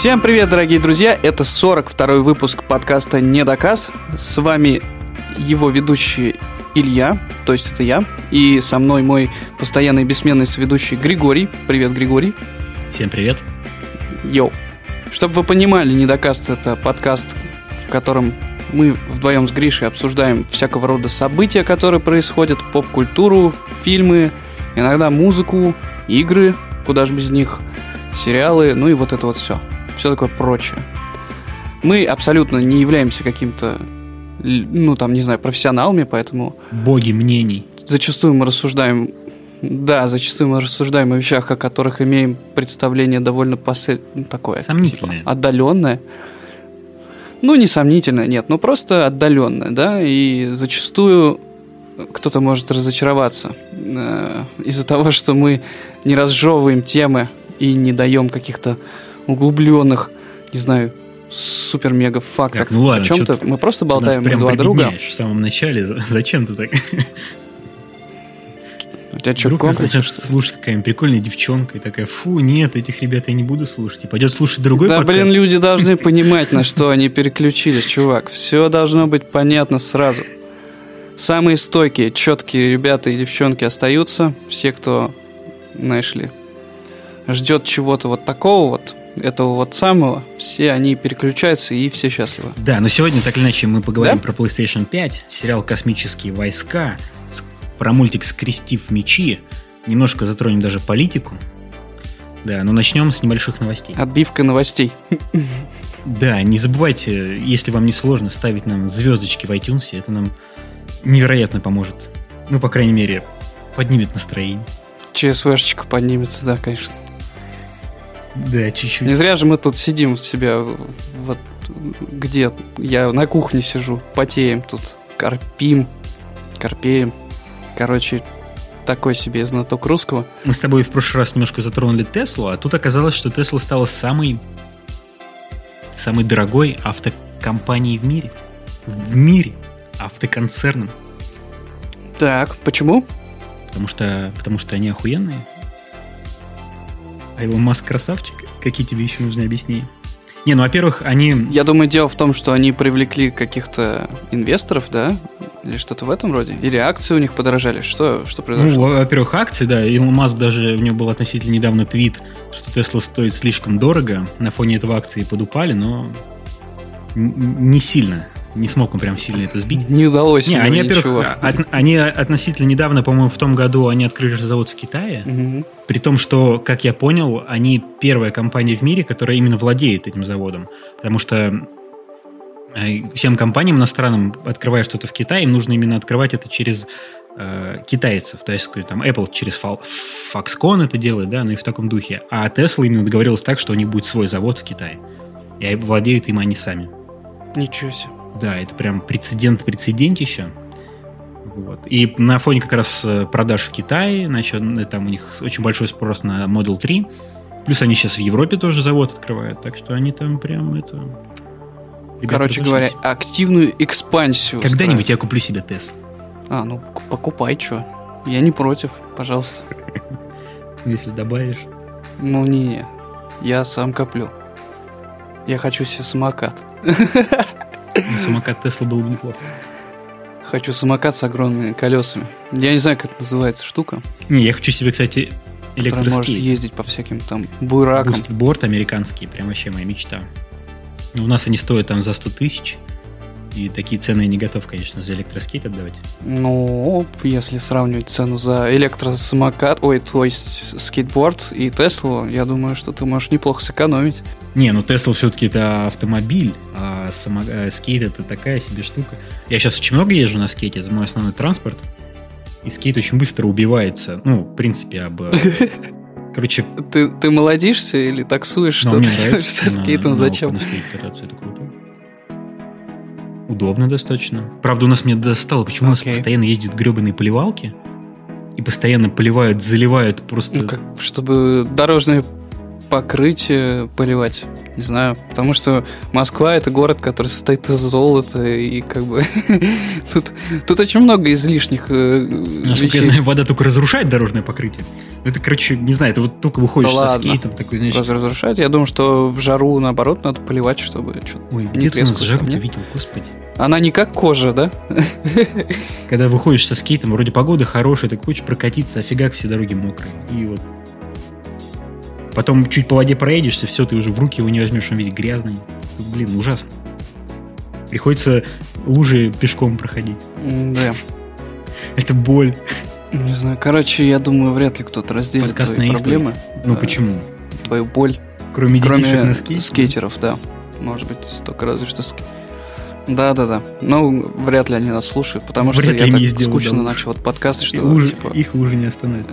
Всем привет, дорогие друзья! Это 42-й выпуск подкаста «Недоказ». С вами его ведущий Илья, то есть это я, и со мной мой постоянный бессменный соведущий Григорий. Привет, Григорий. Всем привет. Йоу. Чтобы вы понимали, «Недокаст» — это подкаст, в котором мы вдвоем с Гришей обсуждаем всякого рода события, которые происходят, поп-культуру, фильмы, иногда музыку, игры, куда же без них, сериалы, ну и вот это вот все. Все такое прочее. Мы абсолютно не являемся каким-то, ну там, не знаю, профессионалами, поэтому... Боги мнений. Зачастую мы рассуждаем да, зачастую мы рассуждаем о вещах, о которых имеем представление довольно посыль... ну, такое. Сомнительное. Типа, отдаленное. Ну, не сомнительное, нет, ну просто отдаленное, да, и зачастую кто-то может разочароваться э, из-за того, что мы не разжевываем темы и не даем каких-то углубленных, не знаю, супер-мега фактов Так, ну ладно, о чем-то. Мы просто болтаем прям два друга. в самом начале. За- Зачем ты так? У тебя что, Вдруг комплекс, начнет слушать какая-нибудь прикольная девчонка и такая, фу, нет, этих ребят я не буду слушать. И пойдет слушать другой Да, подкаст. блин, люди должны понимать, на что они переключились, чувак. Все должно быть понятно сразу. Самые стойкие, четкие ребята и девчонки остаются. Все, кто, знаешь ли, ждет чего-то вот такого вот, этого вот самого, все они переключаются и все счастливы. Да, но сегодня так или иначе мы поговорим Да? про PlayStation 5, сериал «Космические войска», про мультик «Скрестив мечи», немножко затронем даже политику. Да, но начнем с небольших новостей. Отбивка новостей. Да, не забывайте, если вам не сложно, ставить нам звездочки в iTunes, это нам невероятно поможет. Ну, по крайней мере, поднимет настроение. ЧСВшечка поднимется, да, конечно. Да, чуть-чуть. Не зря же мы тут сидим у себя вот где я на кухне сижу, потеем тут, корпим, корпеем. Короче, такой себе знаток русского. Мы с тобой в прошлый раз немножко затронули Теслу, а тут оказалось, что Тесла стала самой, самой дорогой автокомпанией в мире. В мире. Автоконцерном. Так, почему? Потому что, потому что они охуенные. А Илон Маск красавчик. Какие тебе еще нужны объяснения? Не, ну, во-первых, они... Я думаю, дело в том, что они привлекли каких-то инвесторов, да? Или что-то в этом роде? Или акции у них подорожали? Что, что Ну, произошло? во- во-первых, акции, да. Илон Маск даже, у него был относительно недавно твит, что Тесла стоит слишком дорого. На фоне этого акции подупали, но не сильно. Не смог он прям сильно это сбить. Не удалось Не, они, во-первых, от- они относительно недавно, по-моему, в том году они открыли завод в Китае. Мгм. При том, что, как я понял, они первая компания в мире, которая именно владеет этим заводом. Потому что э, всем компаниям иностранным, открывая что-то в Китае, им нужно именно открывать это через э, китайцев. То есть, там Apple через Foxconn это делает, да, ну и в таком духе. А Tesla именно договорилась так, что у них будет свой завод в Китае. И владеют им они сами. Ничего себе. Да, это прям прецедент прецедентища. Вот. И на фоне как раз э, продаж в Китае, значит, там у них очень большой спрос на Model 3. Плюс они сейчас в Европе тоже завод открывают, так что они там прям это... Ребята, Короче говоря, активную экспансию. Когда-нибудь я куплю себе Tesla. А, ну ку- покупай, что. Я не против, пожалуйста. Если добавишь. Ну не, я сам коплю. Я хочу себе самокат. Ну, самокат Tesla был бы неплохо. Хочу самокат с огромными колесами. Я не знаю, как это называется штука, Не, я хочу себе, кстати, которая может ездить по всяким там буеракам. Boosted Board американский, прям вообще моя мечта. У нас они стоят там за 100 тысяч. И такие цены я не готов, конечно, за электроскейт отдавать. Ну, если сравнивать цену за электросамокат, ой, то есть скейтборд и Теслу, я думаю, что ты можешь неплохо сэкономить. Не, ну Тесла все-таки это автомобиль, а само- э, скейт это такая себе штука. Я сейчас очень много езжу на скейте, это мой основной транспорт. И скейт очень быстро убивается. Ну, в принципе, об... э, Короче, Ты, ты молодишься или таксуешь, ну, что, ты- нравится что на- скейтом на зачем? на скейте кататься, это круто. Удобно достаточно. Правда, у нас меня достало, почему у нас постоянно ездят гребаные поливалки. И постоянно поливают, заливают просто... Ну, как, чтобы дорожные покрытие поливать. Не знаю, потому что Москва это город, который состоит из золота, и как бы тут, тут очень много излишних э, Насколько вещей. я знаю, вода только разрушает дорожное покрытие. Ну, это, короче, не знаю, это вот только выходишь Да со ладно. скейтом, такой, знаешь, Раз- разрушает. Я думаю, что в жару, наоборот, надо поливать, чтобы что ой, где ты у нас жару ты видел, господи. Она не как кожа, да? Когда выходишь со скейтом, вроде погода хорошая, ты хочешь прокатиться, а фигак все дороги мокрые. И вот Потом чуть по воде проедешься, все, ты уже в руки его не возьмешь, он весь грязный. Блин, ужасно. Приходится лужи пешком проходить. Да. Это боль. Не знаю. Короче, я думаю, вряд ли кто-то разделит Подкаст твои проблемы. Ну Да, почему? Твою боль. Кроме детишек Кроме на скейте? скейтеров, да. Может быть, только разве что ски... Да, да, да. Ну, вряд ли они нас слушают, потому Вряд что я так скучно начал этот подкаст, И что лужи- типа. Их лужи не остановят.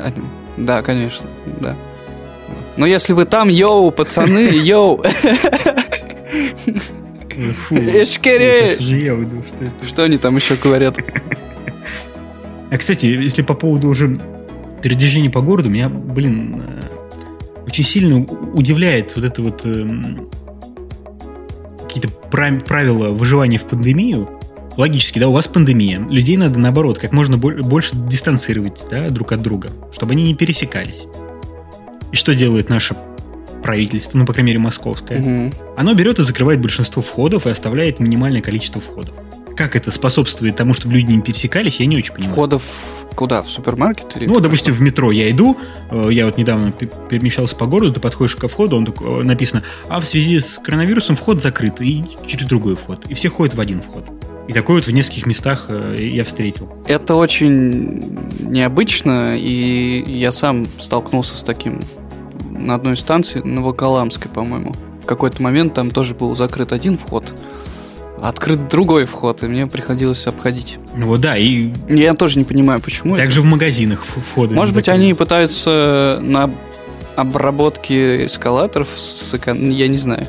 Да, конечно, да. Но если вы там, йоу, пацаны, йоу, Фу. Эшкере! Я уйду, что это. что они там еще говорят? А, кстати, если по поводу уже передвижения по городу, меня, блин, э, очень сильно удивляет вот это вот эм, какие-то прав- правила выживания в пандемию. Логически, да, у вас пандемия. Людей надо, наоборот, как можно боль- больше дистанцировать да, друг от друга, чтобы они не пересекались. Что делает наше правительство, ну, по крайней мере, московское? Мгм. Оно берет и закрывает большинство входов и оставляет минимальное количество входов. Как это способствует тому, чтобы люди не пересекались, я не очень понимаю. Входов куда? В супермаркет? Или Ну, допустим, в метро я иду, э, я вот недавно пе- перемещался по городу, ты подходишь ко входу, он такой, э, написано, а в связи с коронавирусом вход закрыт, и через другой вход. И все ходят в один вход. И такое вот в нескольких местах э, я встретил. Это очень необычно, и я сам столкнулся с таким на одной станции, на Волоколамской, по-моему. В какой-то момент там тоже был закрыт один вход, открыт другой вход, и мне приходилось обходить. Ну вот да, и Я тоже не понимаю, почему это. также в магазинах входы. Может быть, они пытаются на обработке эскалаторов, я не знаю.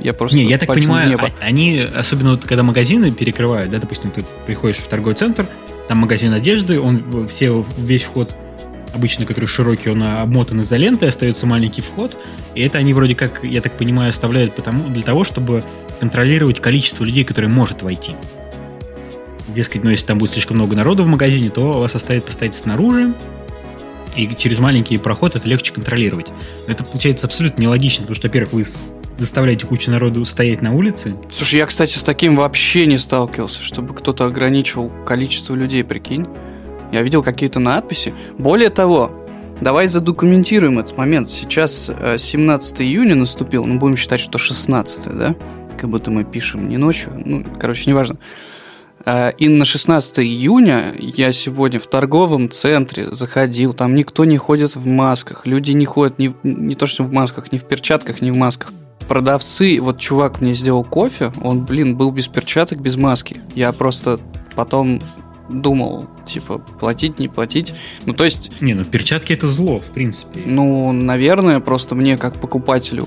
Я просто Не, я так понимаю, небо. а- они, особенно вот когда магазины перекрывают, да, допустим, ты приходишь в торговый центр, там магазин одежды, он все, весь вход обычно, который широкий, он обмотан изолентой, остается маленький вход, и это они вроде как, я так понимаю, оставляют потому, для того, чтобы контролировать количество людей, которые может войти. Дескать, ну если там будет слишком много народу в магазине, то вас оставят постоять снаружи, и через маленький проход это легче контролировать. Это получается абсолютно нелогично, потому что, во-первых, вы заставляете кучу народу стоять на улице, Слушай, я, кстати, с таким вообще не сталкивался, чтобы кто-то ограничивал количество людей, прикинь. Я видел какие-то надписи. Более того, давай задокументируем этот момент. Сейчас э, 17 июня наступил, ну, будем считать, что 16, да? Как будто мы пишем не ночью. Ну, короче, неважно. Э, И на 16 июня я сегодня в торговом центре заходил, там никто не ходит в масках, люди не ходят в- не то что в масках, ни в перчатках, ни в масках. Продавцы, вот чувак мне сделал кофе, он, блин, был без перчаток, без маски. Я просто потом думал, типа, платить, не платить. Ну, то есть, Не, ну перчатки это зло, в принципе. ну, наверное, просто мне как покупателю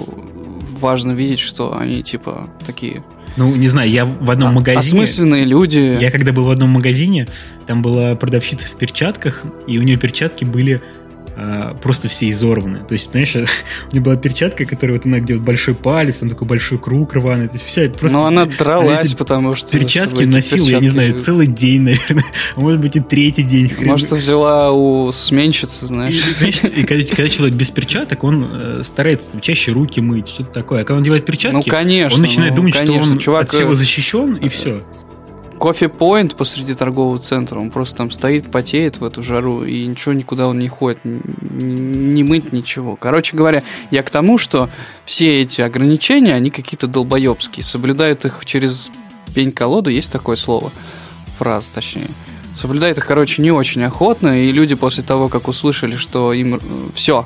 важно видеть, что они, типа, такие Ну, не знаю, я в одном а- магазине... осмысленные люди. Я когда был в одном магазине, там была продавщица в перчатках, и у нее перчатки были а, просто все изорваны. То есть, понимаешь, у нее была перчатка, которая вот она где вот большой палец, там такой большой круг рваный. То есть вся просто... Но она дралась, эти потому что... Перчатки носила, я не перчатки- знаю, целый день, наверное. А может быть и третий день. хрен Может, взяла у сменщицы, И, знаешь. знаешь, и когда, когда человек без перчаток, он э, старается чаще руки мыть, что-то такое. А когда он надевает перчатки, Ну, конечно. он начинает ну, думать, конечно. что он Чувак, от всего э, защищен, и все. Кофе-поинт посреди торгового центра, он просто там стоит, потеет в эту жару, и ничего никуда он не ходит, не мыть ничего. Короче говоря, я к тому, что все эти ограничения, они какие-то долбоебские, соблюдают их через пень-колоду, есть такое слово, фраза точнее. Соблюдают их, короче, не очень охотно, и люди после того, как услышали, что им все,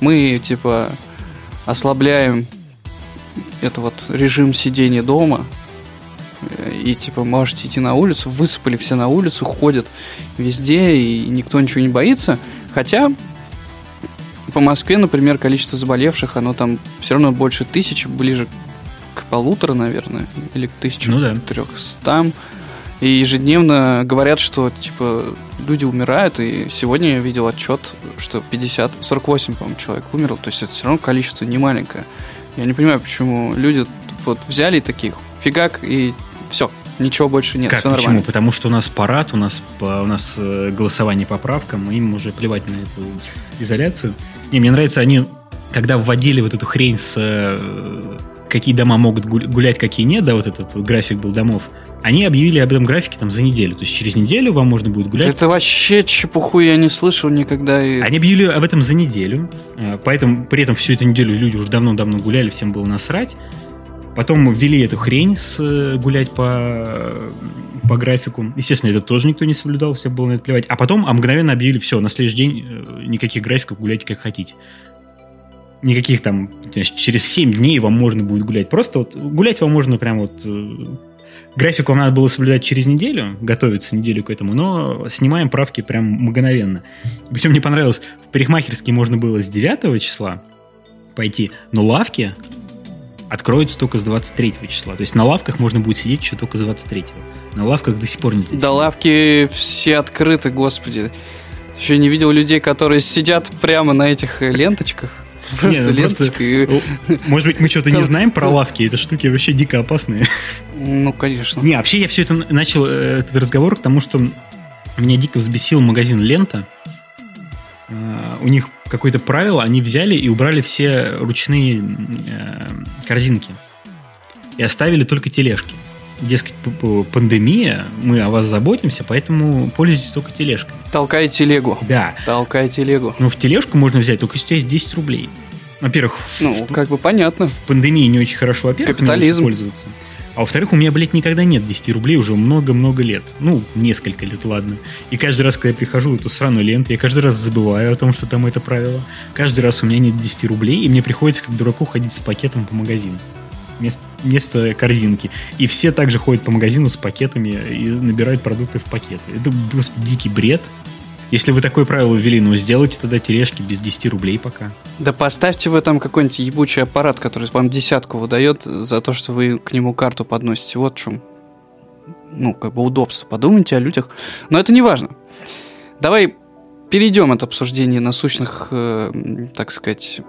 мы, типа, ослабляем это вот режим сидения дома, и типа можете идти на улицу, высыпали все на улицу, ходят везде, и никто ничего не боится. Хотя по Москве, например, количество заболевших, оно там все равно больше тысячи, ближе к полутора, наверное, или к тысячу Ну да. трехстам. И ежедневно говорят, что типа люди умирают, и сегодня я видел отчет, что 50, 48, по-моему, человек умерло, то есть это все равно количество немаленькое. Я не понимаю, почему люди вот взяли таких, фигак, и все, ничего больше нет, как, все почему? Потому что у нас парад, у нас, у нас э, голосование по правкам, им уже плевать на эту изоляцию. Не, мне нравится, они, когда вводили вот эту хрень с э, какие дома могут гу- гулять, какие нет, да, вот этот вот график был домов, они объявили об этом графике там за неделю. То есть через неделю вам можно будет гулять. Это вообще чепуху я не слышал никогда. И... Они объявили об этом за неделю, э, поэтому при этом всю эту неделю люди уже давно-давно гуляли, всем было насрать. Потом ввели эту хрень с э, гулять по, по графику. Естественно, это тоже никто не соблюдал, всем было на это плевать. А потом а мгновенно объявили, все, на следующий день э, никаких графиков, гуляйте как хотите. Никаких там, значит, через 7 дней вам можно будет гулять. Просто вот гулять вам можно прям вот... э, График вам надо было соблюдать через неделю, готовиться неделю к этому, но снимаем правки прям мгновенно. Причем мне понравилось, в парикмахерские можно было с 9 числа пойти, но лавки откроются только с 23 числа. То есть на лавках можно будет сидеть еще только с 23. На лавках до сих пор нельзя. Да лавки все открыты, господи. Еще не видел людей, которые сидеть прямо на этих ленточках. Просто ну просто- и- Может быть, мы что-то не знаем про лавки, эти штуки вообще дико опасные. Ну, конечно. Не, вообще я все это начал, э, этот разговор, к тому, что меня дико взбесил магазин «Лента». Э, У них какое-то правило, они взяли и убрали все ручные э, корзинки. И оставили только тележки. Дескать, пандемия, мы о вас заботимся, поэтому пользуйтесь только тележкой. Толкай телегу. Да, Толкай телегу. но в тележку можно взять только если у тебя есть 10 рублей. Во-первых, в- Ну, как бы понятно. в пандемии не очень хорошо, во-первых, Капитализм. пользоваться. А во-вторых, у меня, блядь, никогда нет 10 рублей уже много-много лет. Ну, несколько лет, ладно. И каждый раз, когда я прихожу в эту сраную ленту, я каждый раз забываю о том, что там это правило. Каждый раз у меня нет 10 рублей, и мне приходится как дураку ходить с пакетом по магазину. Вместо, вместо корзинки. И все также ходят по магазину с пакетами и набирают продукты в пакеты. Это просто дикий бред. Если вы такое правило ввели, ну сделайте тогда тележки без 10 рублей пока. Да поставьте вы там какой-нибудь ебучий аппарат, который вам десятку выдает за то, что вы к нему карту подносите. Вот в чем, ну, как бы удобство. Подумайте о людях. Но это не важно. Давай перейдем от обсуждения насущных, э, так сказать,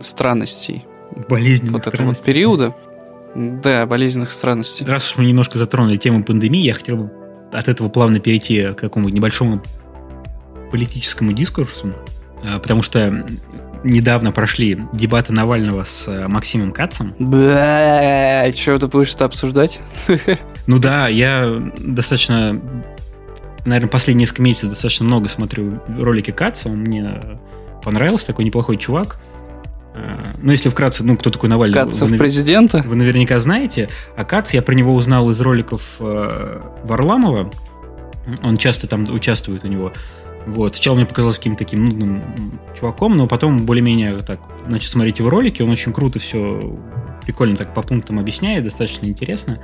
странностей Болезненных вот этого вот странностей. периода. Да, болезненных странностей. Раз уж мы немножко затронули тему пандемии, я хотел бы от этого плавно перейти к какому-нибудь небольшому политическому дискурсу, э, потому что недавно прошли дебаты Навального с э, Максимом Кацем. Да, что ты будешь это обсуждать? Ну да, я достаточно, наверное, последние несколько месяцев достаточно много смотрю ролики Каца, он мне понравился, такой неплохой чувак. Э, Ну, если вкратце, ну, кто такой Навальный? Кацев Вы, президента? Вы наверняка знаете. А Кац, я про него узнал из роликов Варламова. Он часто там участвует у него. Вот. Сначала мне показалось каким-то таким нудным чуваком, но потом более-менее так начал смотреть его ролики. Он очень круто все прикольно так по пунктам объясняет, достаточно интересно.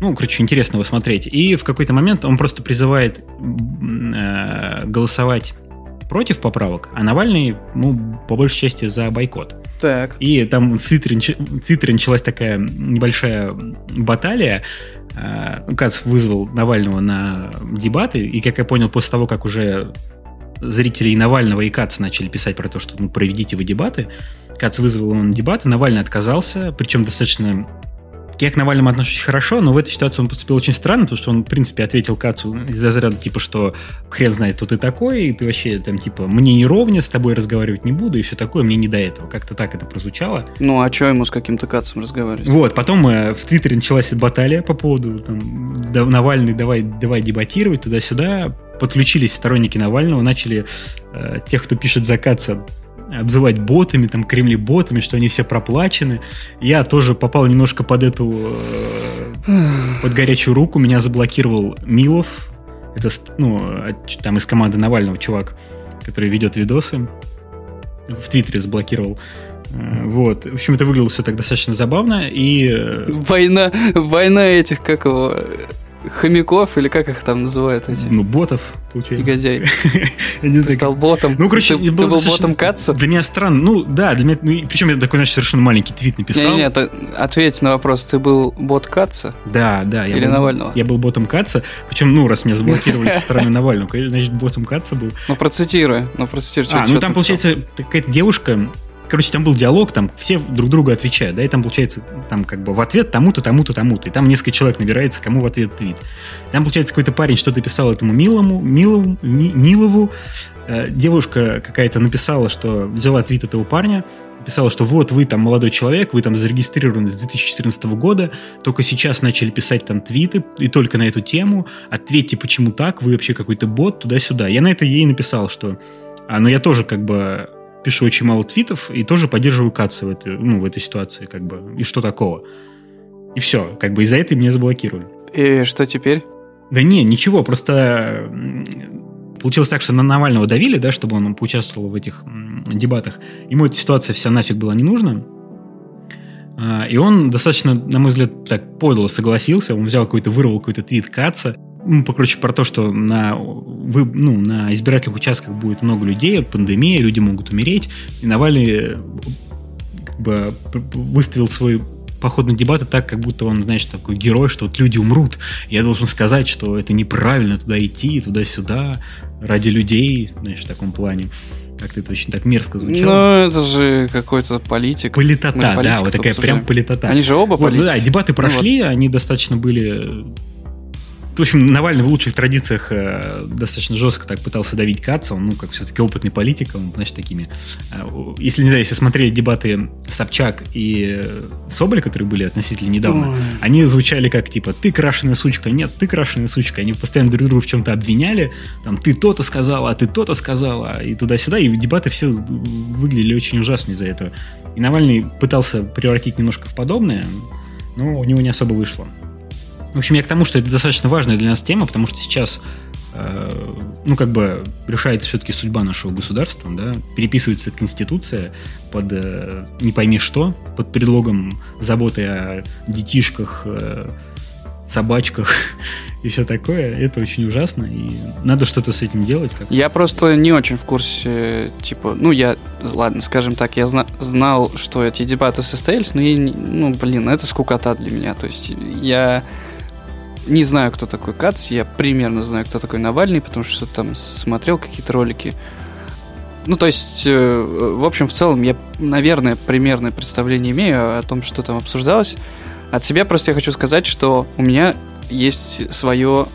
Ну, короче, интересно его смотреть. И в какой-то момент он просто призывает э, голосовать против поправок, а Навальный, ну, по большей части за бойкот. Так. И там в Твиттере, в Твиттере началась такая небольшая баталия. Э, Кац вызвал Навального на дебаты, и, как я понял, после того, как уже зрители и Навального, и Каца начали писать про то, что ну, проведите вы дебаты, Кац вызвал на дебаты, Навальный отказался, причем достаточно... Я к Навальному отношусь хорошо, но в этой ситуации он поступил очень странно, потому что он, в принципе, ответил Кацу из разряда, типа, что хрен знает, кто ты такой, и ты вообще, там, типа, мне не ровня, с тобой разговаривать не буду, и все такое, мне не до этого. Как-то так это прозвучало. Ну, а что ему с каким-то кацем разговаривать? Вот, потом э, в Твиттере началась баталия по поводу там, Навальный, давай, давай дебатировать туда-сюда. Подключились сторонники Навального, начали э, тех, кто пишет за Каца, обзывать ботами, там, кремли-ботами, что они все проплачены. Я тоже попал немножко под эту, э, под горячую руку. Меня заблокировал Милов. Это, ну, там из команды Навального чувак, который ведет видосы. В Твиттере заблокировал. Э, Вот. В общем, это выглядело все так достаточно забавно. И э, Война, война этих, как его, хомяков, или как их там называют эти? Ну, ботов, получается. Негодяй. Ты стал ботом. Ну, короче, ты, был, ботом Катца? Для меня странно. Ну, да, для меня... Ну, причем я такой, значит, совершенно маленький твит написал. Нет, нет, ответь на вопрос. Ты был бот Катца? Да, да. Или Навального? Я был ботом Катца. Причем, ну, раз меня заблокировали со стороны Навального, значит, ботом Катца был. Ну, процитируй. Ну, процитируй. А, ну, там, получается, какая-то девушка короче, там был диалог, там все друг другу отвечают, да, и там получается, там как бы в ответ тому-то, тому-то, тому-то, и там несколько человек набирается, кому в ответ твит. Там, получается, какой-то парень что-то писал этому Милому, Милову, Ми, Милову, э, девушка какая-то написала, что взяла твит этого парня, писала, что вот вы там молодой человек, вы там зарегистрированы с 2014 года, только сейчас начали писать там твиты, и только на эту тему, ответьте, почему так, вы вообще какой-то бот, туда-сюда. Я на это ей написал, что а, ну я тоже как бы пишу очень мало твитов и тоже поддерживаю Каца в этой, ну, в этой ситуации, как бы. И что такого? И все, как бы из-за этого меня заблокировали. И что теперь? Да не, ничего, просто получилось так, что на Навального давили, да, чтобы он поучаствовал в этих дебатах. Ему эта ситуация вся нафиг была не нужна. А, и он достаточно, на мой взгляд, так подло согласился. Он взял какой-то, вырвал какой-то твит Каца, ну, короче, про то, что на, вы, ну, на избирательных участках будет много людей, пандемия, люди могут умереть. И Навальный как бы выставил свой поход на дебаты так, как будто он, знаешь, такой герой, что вот люди умрут. Я должен сказать, что это неправильно туда идти, туда-сюда, ради людей, знаешь, в таком плане. Как-то это очень так мерзко звучало. Ну, это же какой-то политик. Политота, да, вот такая прям политота. Они же оба вот, Да, дебаты прошли, ну, вот. они достаточно были в общем, Навальный в лучших традициях э, достаточно жестко так пытался давить Каца, он, ну, как все-таки опытный политик, он, значит, такими... Э, если, не знаю, если смотрели дебаты Собчак и э, Соболя, которые были относительно недавно, Ой. они звучали как, типа, ты крашеная сучка, нет, ты крашеная сучка. Они постоянно друг друга в чем-то обвиняли, там, ты то-то сказала, а ты то-то сказала, и туда-сюда, и дебаты все выглядели очень ужасно из-за этого. И Навальный пытался превратить немножко в подобное, но у него не особо вышло. В общем, я к тому, что это достаточно важная для нас тема, потому что сейчас э, ну, как бы решается все-таки судьба нашего государства, да, переписывается Конституция под э, не пойми что, под предлогом заботы о детишках, э, собачках и все такое. Это очень ужасно, и надо что-то с этим делать. Как я просто не очень в курсе, типа, ну, я, ладно, скажем так, я зна- знал, что эти дебаты состоялись, но я, ну, блин, это скукота для меня. То есть я не знаю, кто такой Кац, я примерно знаю, кто такой Навальный, потому что там смотрел какие-то ролики. Ну, то есть, э, в общем, в целом, я, наверное, примерное представление имею о том, что там обсуждалось. От себя просто я хочу сказать, что у меня есть свое,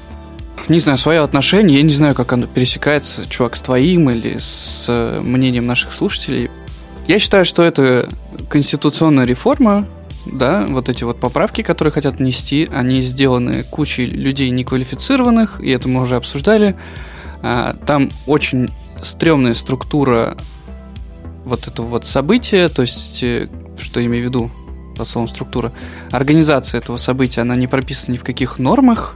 не знаю, свое отношение. Я не знаю, как оно пересекается, чувак, с твоим или с мнением наших слушателей. Я считаю, что это конституционная реформа, да, вот эти вот поправки, которые хотят внести, они сделаны кучей людей неквалифицированных, и это мы уже обсуждали. А, там очень стрёмная структура вот этого вот события, то есть, э, что я имею в виду под словом структура, организация этого события, она не прописана ни в каких нормах,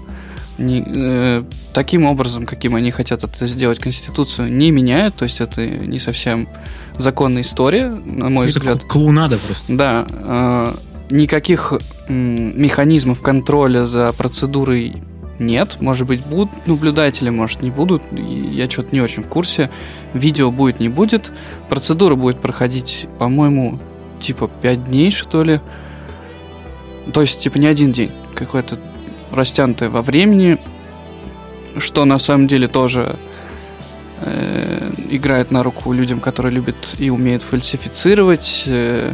не, э, таким образом, каким они хотят это сделать, Конституцию не меняют, то есть это не совсем законная история, на мой это взгляд. Клоунада просто. Да. Э, никаких механизмов контроля за процедурой нет. Может быть, будут наблюдатели, может, не будут. Я что-то не очень в курсе. Видео будет, не будет. Процедура будет проходить, по-моему, типа 5 дней, что ли. То есть, типа, не один день. Какое-то растянутое во времени. Что на самом деле тоже э, играет на руку людям, которые любят и умеют фальсифицировать. Э,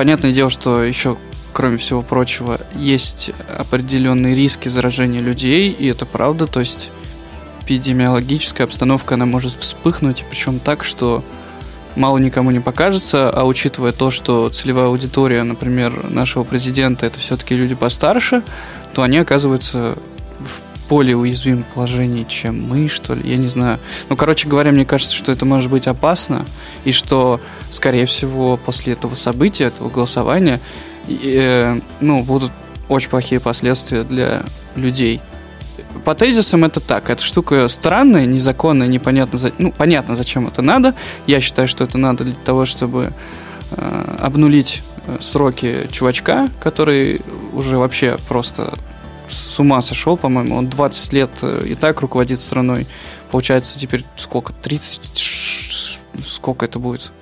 Понятное дело, что еще, кроме всего прочего, есть определенные риски заражения людей, и это правда, то есть эпидемиологическая обстановка, она может вспыхнуть, причем так, что мало никому не покажется, а учитывая то, что целевая аудитория, например, нашего президента, это все-таки люди постарше, то они оказываются в более уязвимом положении, чем мы, что ли, я не знаю. Ну, короче говоря, мне кажется, что это может быть опасно, и что, скорее всего, после этого события, этого голосования, э, ну, будут очень плохие последствия для людей. По тезисам это так. Эта штука странная, незаконная, непонятно, за... ну, понятно, зачем это надо. Я считаю, что это надо для того, чтобы э, обнулить э, сроки чувачка, который уже вообще просто с ума сошел, по-моему. Он 20 лет э, и так руководит страной. Получается, теперь сколько? 30... Сколько это будет?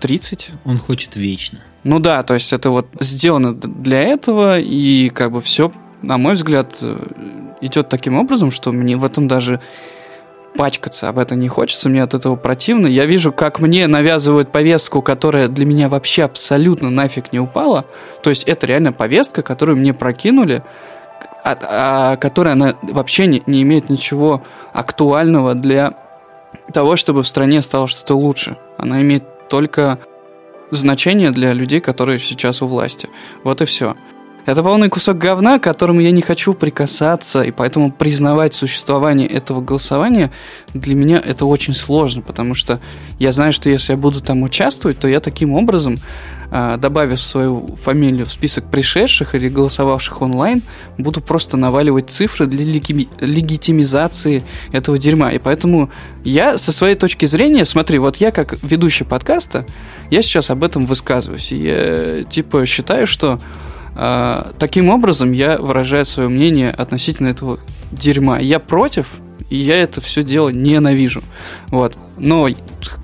30? Он хочет вечно. Ну да, то есть это вот сделано для этого, и как бы все, на мой взгляд, э, идет таким образом, что мне в этом даже пачкаться об этом не хочется, мне от этого противно. Я вижу, как мне навязывают повестку, которая для меня вообще абсолютно нафиг не упала. То есть это реально повестка, которую мне прокинули, а, а, которая она вообще не, не имеет ничего актуального для того, чтобы в стране стало что-то лучше. Она имеет только значение для людей, которые сейчас у власти. Вот и все. Это полный кусок говна, к которому я не хочу прикасаться, и поэтому признавать существование этого голосования для меня это очень сложно, потому что я знаю, что если я буду там участвовать, то я таким образом, добавив свою фамилию в список пришедших или голосовавших онлайн, буду просто наваливать цифры для легитимизации этого дерьма. И поэтому я со своей точки зрения, смотри, вот я как ведущий подкаста, я сейчас об этом высказываюсь. И я типа считаю, что а, таким образом я выражаю свое мнение относительно этого дерьма. Я против, и я это все дело ненавижу. Вот. Но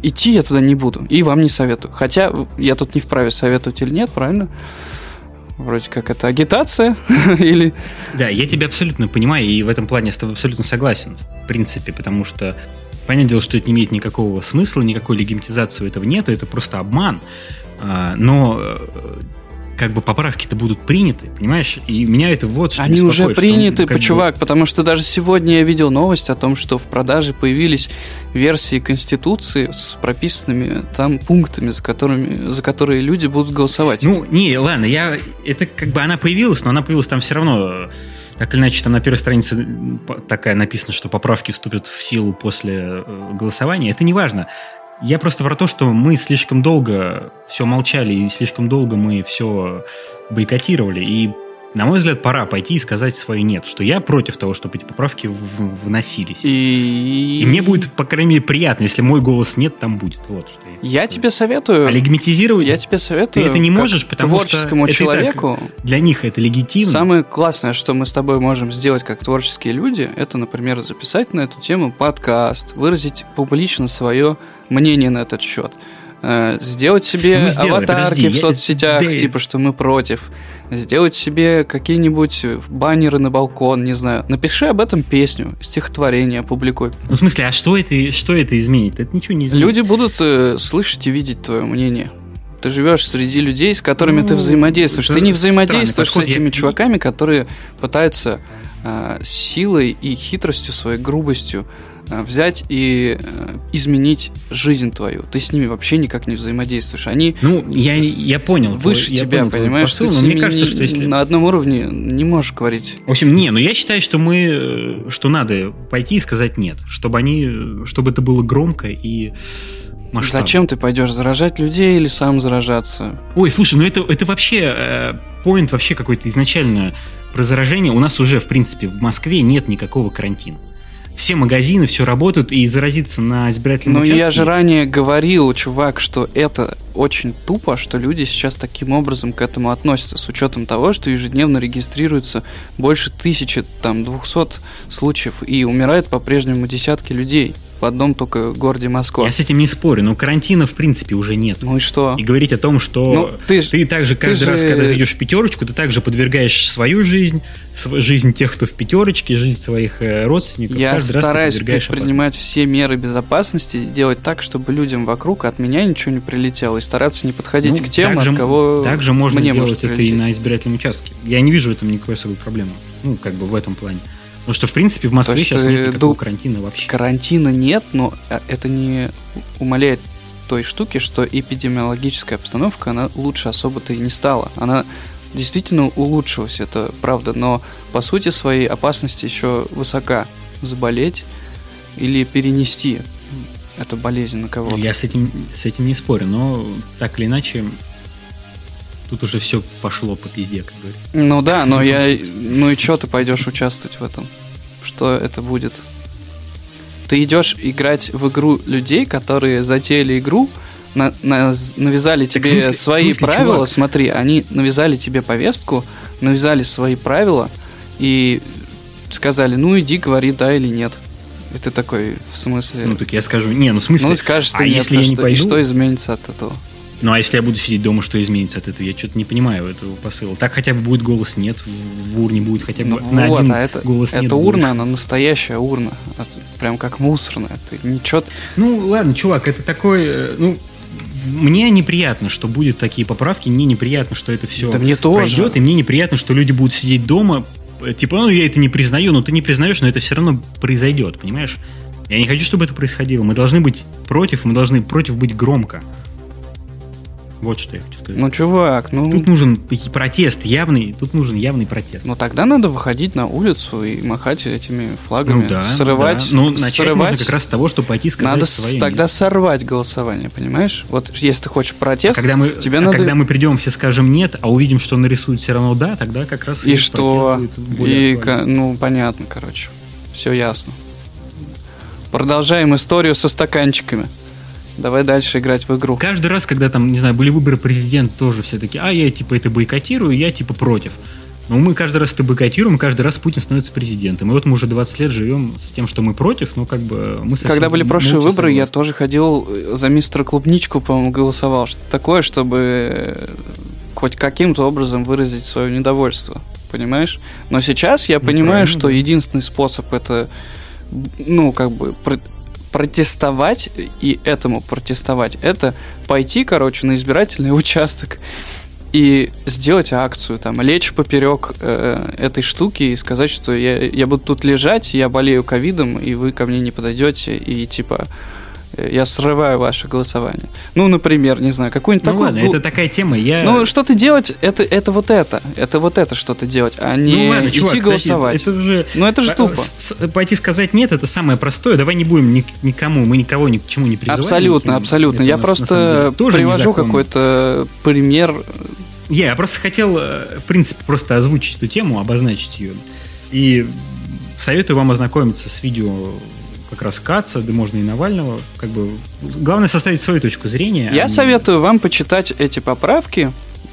идти я туда не буду, и вам не советую. Хотя я тут не вправе советовать или нет, правильно? Вроде как это агитация или... Да, я тебя абсолютно понимаю, и в этом плане с тобой абсолютно согласен, в принципе, потому что понятное дело, что это не имеет никакого смысла, никакой легитимизации этого нету, это просто обман. А, но э, как бы поправки-то будут приняты, понимаешь? И меня это вот что Они уже приняты, он, чувак, бы... потому что даже сегодня я видел новость о том, что в продаже появились версии Конституции с прописанными там пунктами, за, которыми, за которые люди будут голосовать. Ну, не, ладно, я... Это как бы она появилась, но она появилась там все равно... Так или иначе, там на первой странице такая написано, что поправки вступят в силу после э, голосования. Это не важно. Я просто про то, что мы слишком долго все молчали, и слишком долго мы все бойкотировали, и на мой взгляд, пора пойти и сказать свое нет, что я против того, чтобы эти поправки вносились. И... и мне будет, по крайней мере, приятно, если мой голос нет, там будет. Вот что я, я тебе советую. А легитимизировать? Я тебе советую. Ты это не можешь, потому творческому что человеку. для них это легитимно. Самое классное, что мы с тобой можем сделать как творческие люди, это, например, записать на эту тему подкаст, выразить публично свое мнение на этот счет. Э, сделать себе сделали, аватарки подожди, в я... соцсетях, да. типа, что мы против. Сделать себе какие-нибудь баннеры на балкон, не знаю. Напиши об этом песню, стихотворение опубликуй. Ну, в смысле, а что это, что это изменит? Это ничего не изменит. Люди будут э, слышать и видеть твое мнение. Ты живешь среди людей, с которыми ну, ты взаимодействуешь. Ты не взаимодействуешь с этими я... чуваками, которые пытаются э, силой и хитростью своей, грубостью Э, взять и э, изменить жизнь твою. Ты с ними вообще никак не взаимодействуешь. Они ну, я, я понял. Выше я тебя, понял понимаешь? Посыл, ты но мне кажется, что если... На одном уровне не можешь говорить. В общем, не, но я считаю, что мы, что надо пойти и сказать нет. Чтобы они, чтобы это было громко и масштабно. Зачем ты пойдешь заражать людей или сам заражаться? Ой, слушай, ну это, это вообще э, поинт вообще какой-то изначально про заражение. У нас уже, в принципе, в Москве нет никакого карантина все магазины, все работают, и заразиться на избирательном Ну, участке... я же ранее говорил, чувак, что это очень тупо, что люди сейчас таким образом к этому относятся, с учетом того, что ежедневно регистрируется больше тысячи, там, двухсот случаев, и умирает по-прежнему десятки людей в одном только городе Москва. Я с этим не спорю, но карантина в принципе уже нет. Ну и что? И говорить о том, что ну, ты, ты также каждый ты раз, же... когда идешь в пятерочку, ты также подвергаешь свою жизнь, жизнь тех, кто в пятерочке, жизнь своих э, родственников. Я каждый стараюсь предпринимать все меры безопасности, делать так, чтобы людям вокруг от меня ничего не прилетело, и стараться не подходить ну, к тем, также, от кого Также можно мне делать может это и на избирательном участке. Я не вижу в этом никакой особой проблемы. Ну, как бы в этом плане. Потому что, в принципе, в Москве То сейчас нет никакого карантина вообще. Карантина нет, но э, это не умаляет той штуки, что эпидемиологическая обстановка, она лучше особо-то и не стала. Она действительно улучшилась, это правда, но по сути своей опасности еще высока заболеть или перенести эту болезнь на кого-то. Я с этим, с этим не спорю, но так или иначе тут уже все пошло по пизде, как говорится. Ну да, но я... Ну и что ты пойдешь участвовать в этом? Что это будет? Ты идешь играть в игру людей, которые затеяли игру, на, на, навязали тебе смысле, свои смысле, правила. Чувак? Смотри, они навязали тебе повестку, навязали свои правила, и сказали, ну иди, говори да или нет. И ты такой, в смысле... Ну, так я скажу, не, ну, в смысле... Ну, скажешь ты а нет, если а я не что, пойду? и что изменится от этого? Ну, а если я буду сидеть дома, что изменится от этого? Я что-то не понимаю этого посыла. Так хотя бы будет голос нет, в урне будет хотя бы Ну на вот, один а это, голос нет это урна, больше. она настоящая урна. Это прям как мусорная. Ты ничего... Ну, ладно, чувак, это такой... э, Ну, мне неприятно, что будут такие поправки, мне неприятно, что это все Да мне тоже. пройдет, и мне неприятно, что люди будут сидеть дома, э, типа, ну, я это не признаю, но ты не признаешь, но это все равно произойдет, понимаешь? Я не хочу, чтобы это происходило. Мы должны быть против, мы должны против быть громко. Вот что я хочу сказать. Ну, чувак, ну... Тут нужен протест явный, тут нужен явный протест. Ну тогда надо выходить на улицу и махать этими флагами, Ну да, срывать, да. Ну, начать срывать. можно как раз с того, что пойти сказать надо с- свое тогда мнение. сорвать голосование, понимаешь? Вот если ты хочешь протест, А когда мы, тебе а надо когда мы придем, все скажем нет, а увидим, что нарисуют все равно да, тогда как раз и что, и ка- ну понятно, короче, все ясно. Продолжаем историю со стаканчиками. Давай дальше играть в игру. Каждый раз, когда там, не знаю, были выборы президента, тоже все таки а я типа это бойкотирую, я типа против. Но мы каждый раз это бойкотируем, и каждый раз Путин становится президентом. И вот мы уже 20 лет живем с тем, что мы против, но как бы мы Когда были прошлые выборы, я тоже ходил э, за мистера Клубничку, по-моему, голосовал. Что-то такое, чтобы э, хоть каким-то образом выразить свое недовольство. Понимаешь? Но сейчас я понимаю, что единственный способ это, ну, как бы, протестовать и этому протестовать, это пойти, короче, на избирательный участок и сделать акцию, там, лечь поперек э, этой штуки и сказать, что я, я буду тут лежать, я болею ковидом, и вы ко мне не подойдете, и типа я срываю ваше голосование. Ну, например, не знаю, какой-нибудь Ну такой... ладно, это такая тема, я... Ну, что-то делать, это, это вот это. Это вот это что-то делать, а не Ну ладно, идти чувак, подожди, голосовать. это же... Ну, это же По- тупо. Пойти сказать нет, это самое простое. Давай не будем ни- никому, мы никого ни к чему не призываем. Абсолютно, абсолютно. Я просто привожу какой-то пример. Я, я просто хотел, э, в принципе, просто озвучить эту тему, обозначить ее. И советую вам ознакомиться с видео как раз Каца, да можно и Навального. Как бы, главное составить свою точку зрения. Я а не- советую вам почитать эти поправки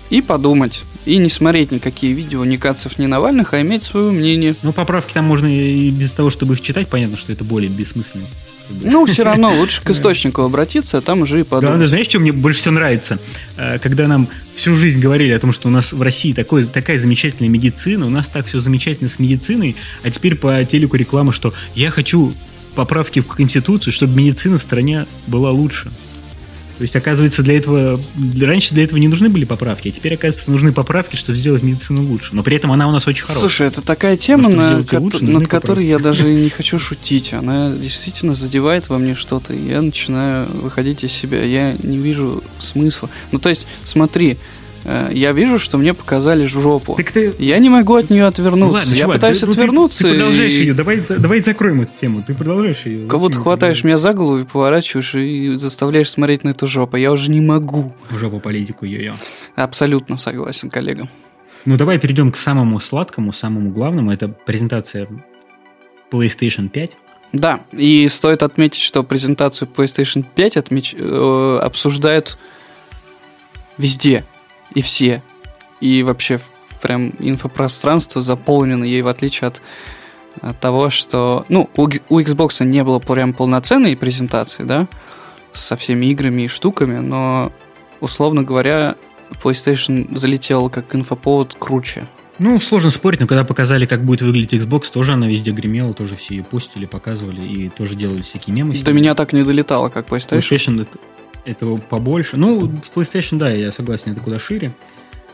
и подумать. И не смотреть никакие видео ни Кацев, ни Навальных, а иметь свое мнение. Ну, поправки там можно и без того, чтобы их читать, понятно, что это более бессмысленно. Ну, все равно лучше к источнику обратиться, а там уже и Главное, подумать. знаешь, что мне больше всего нравится? Э, Когда нам всю жизнь говорили о том, что у нас в России такой, такая замечательная медицина, у нас так все замечательно с медициной, а теперь по телеку реклама, что я хочу поправки в Конституцию, чтобы медицина в стране была лучше. То есть, оказывается, для этого... Раньше для этого не нужны были поправки, а теперь, оказывается, нужны поправки, чтобы сделать медицину лучше. Но при этом она у нас очень хорошая. Слушай, это такая тема, на ко- лучше, над которой я даже не хочу шутить. Она действительно задевает во мне что-то, я начинаю выходить из себя. Я не вижу смысла. Ну, то есть, смотри, я вижу, что мне показали жопу. Так ты... Я не могу от нее Ну отвернуться. ладно, я чувак, пытаюсь ты- ну ты- отвернуться. Ты, продолжаешь и ее. Давай, давай закроем эту тему. Ты продолжаешь ее. Как будто хватаешь меня за голову и поворачиваешь и заставляешь смотреть на эту жопу. Я уже не могу. По политику ее. Абсолютно согласен, коллега. Ну, давай перейдем к самому сладкому, самому главному. Это презентация PlayStation 5. Да, и стоит отметить, что презентацию PlayStation 5 отмеч- э, обсуждают везде и все. И вообще прям инфопространство заполнено ей, в отличие от, от того, что... Ну, у, у Xbox не было прям полноценной презентации, да, со всеми играми и штуками, но, условно говоря, PlayStation залетел как инфоповод круче. Ну, сложно спорить, но когда показали, как будет выглядеть Xbox, тоже она везде гремела, тоже все ее постили, показывали и тоже делали всякие мемы. До меня так не долетало, как PlayStation. PlayStation этого побольше. Ну, PlayStation, да, я согласен, это куда шире.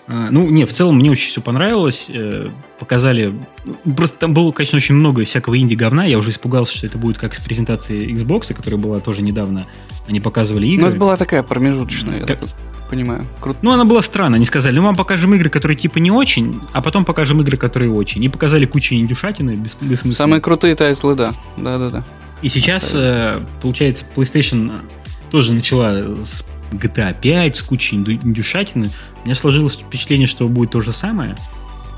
А, ну, не, в целом мне очень все понравилось. Э, показали... ну, Просто там было, конечно, очень много всякого инди-говна. Я уже испугался, что это будет как с презентацией Xbox, которая была тоже недавно. Они показывали игры. Ну, это была такая промежуточная, я Как- так понимаю. Круто. Ну, она была странная. Они сказали, ну, вам покажем игры, которые типа не очень, а потом покажем игры, которые очень. И показали кучу индюшатины без, бессмысленной. Самые крутые тайтлы, да. Да-да-да. И сейчас, э, получается, PlayStation тоже начала с GTA 5, с кучей индюшатины. У меня сложилось впечатление, что будет то же самое.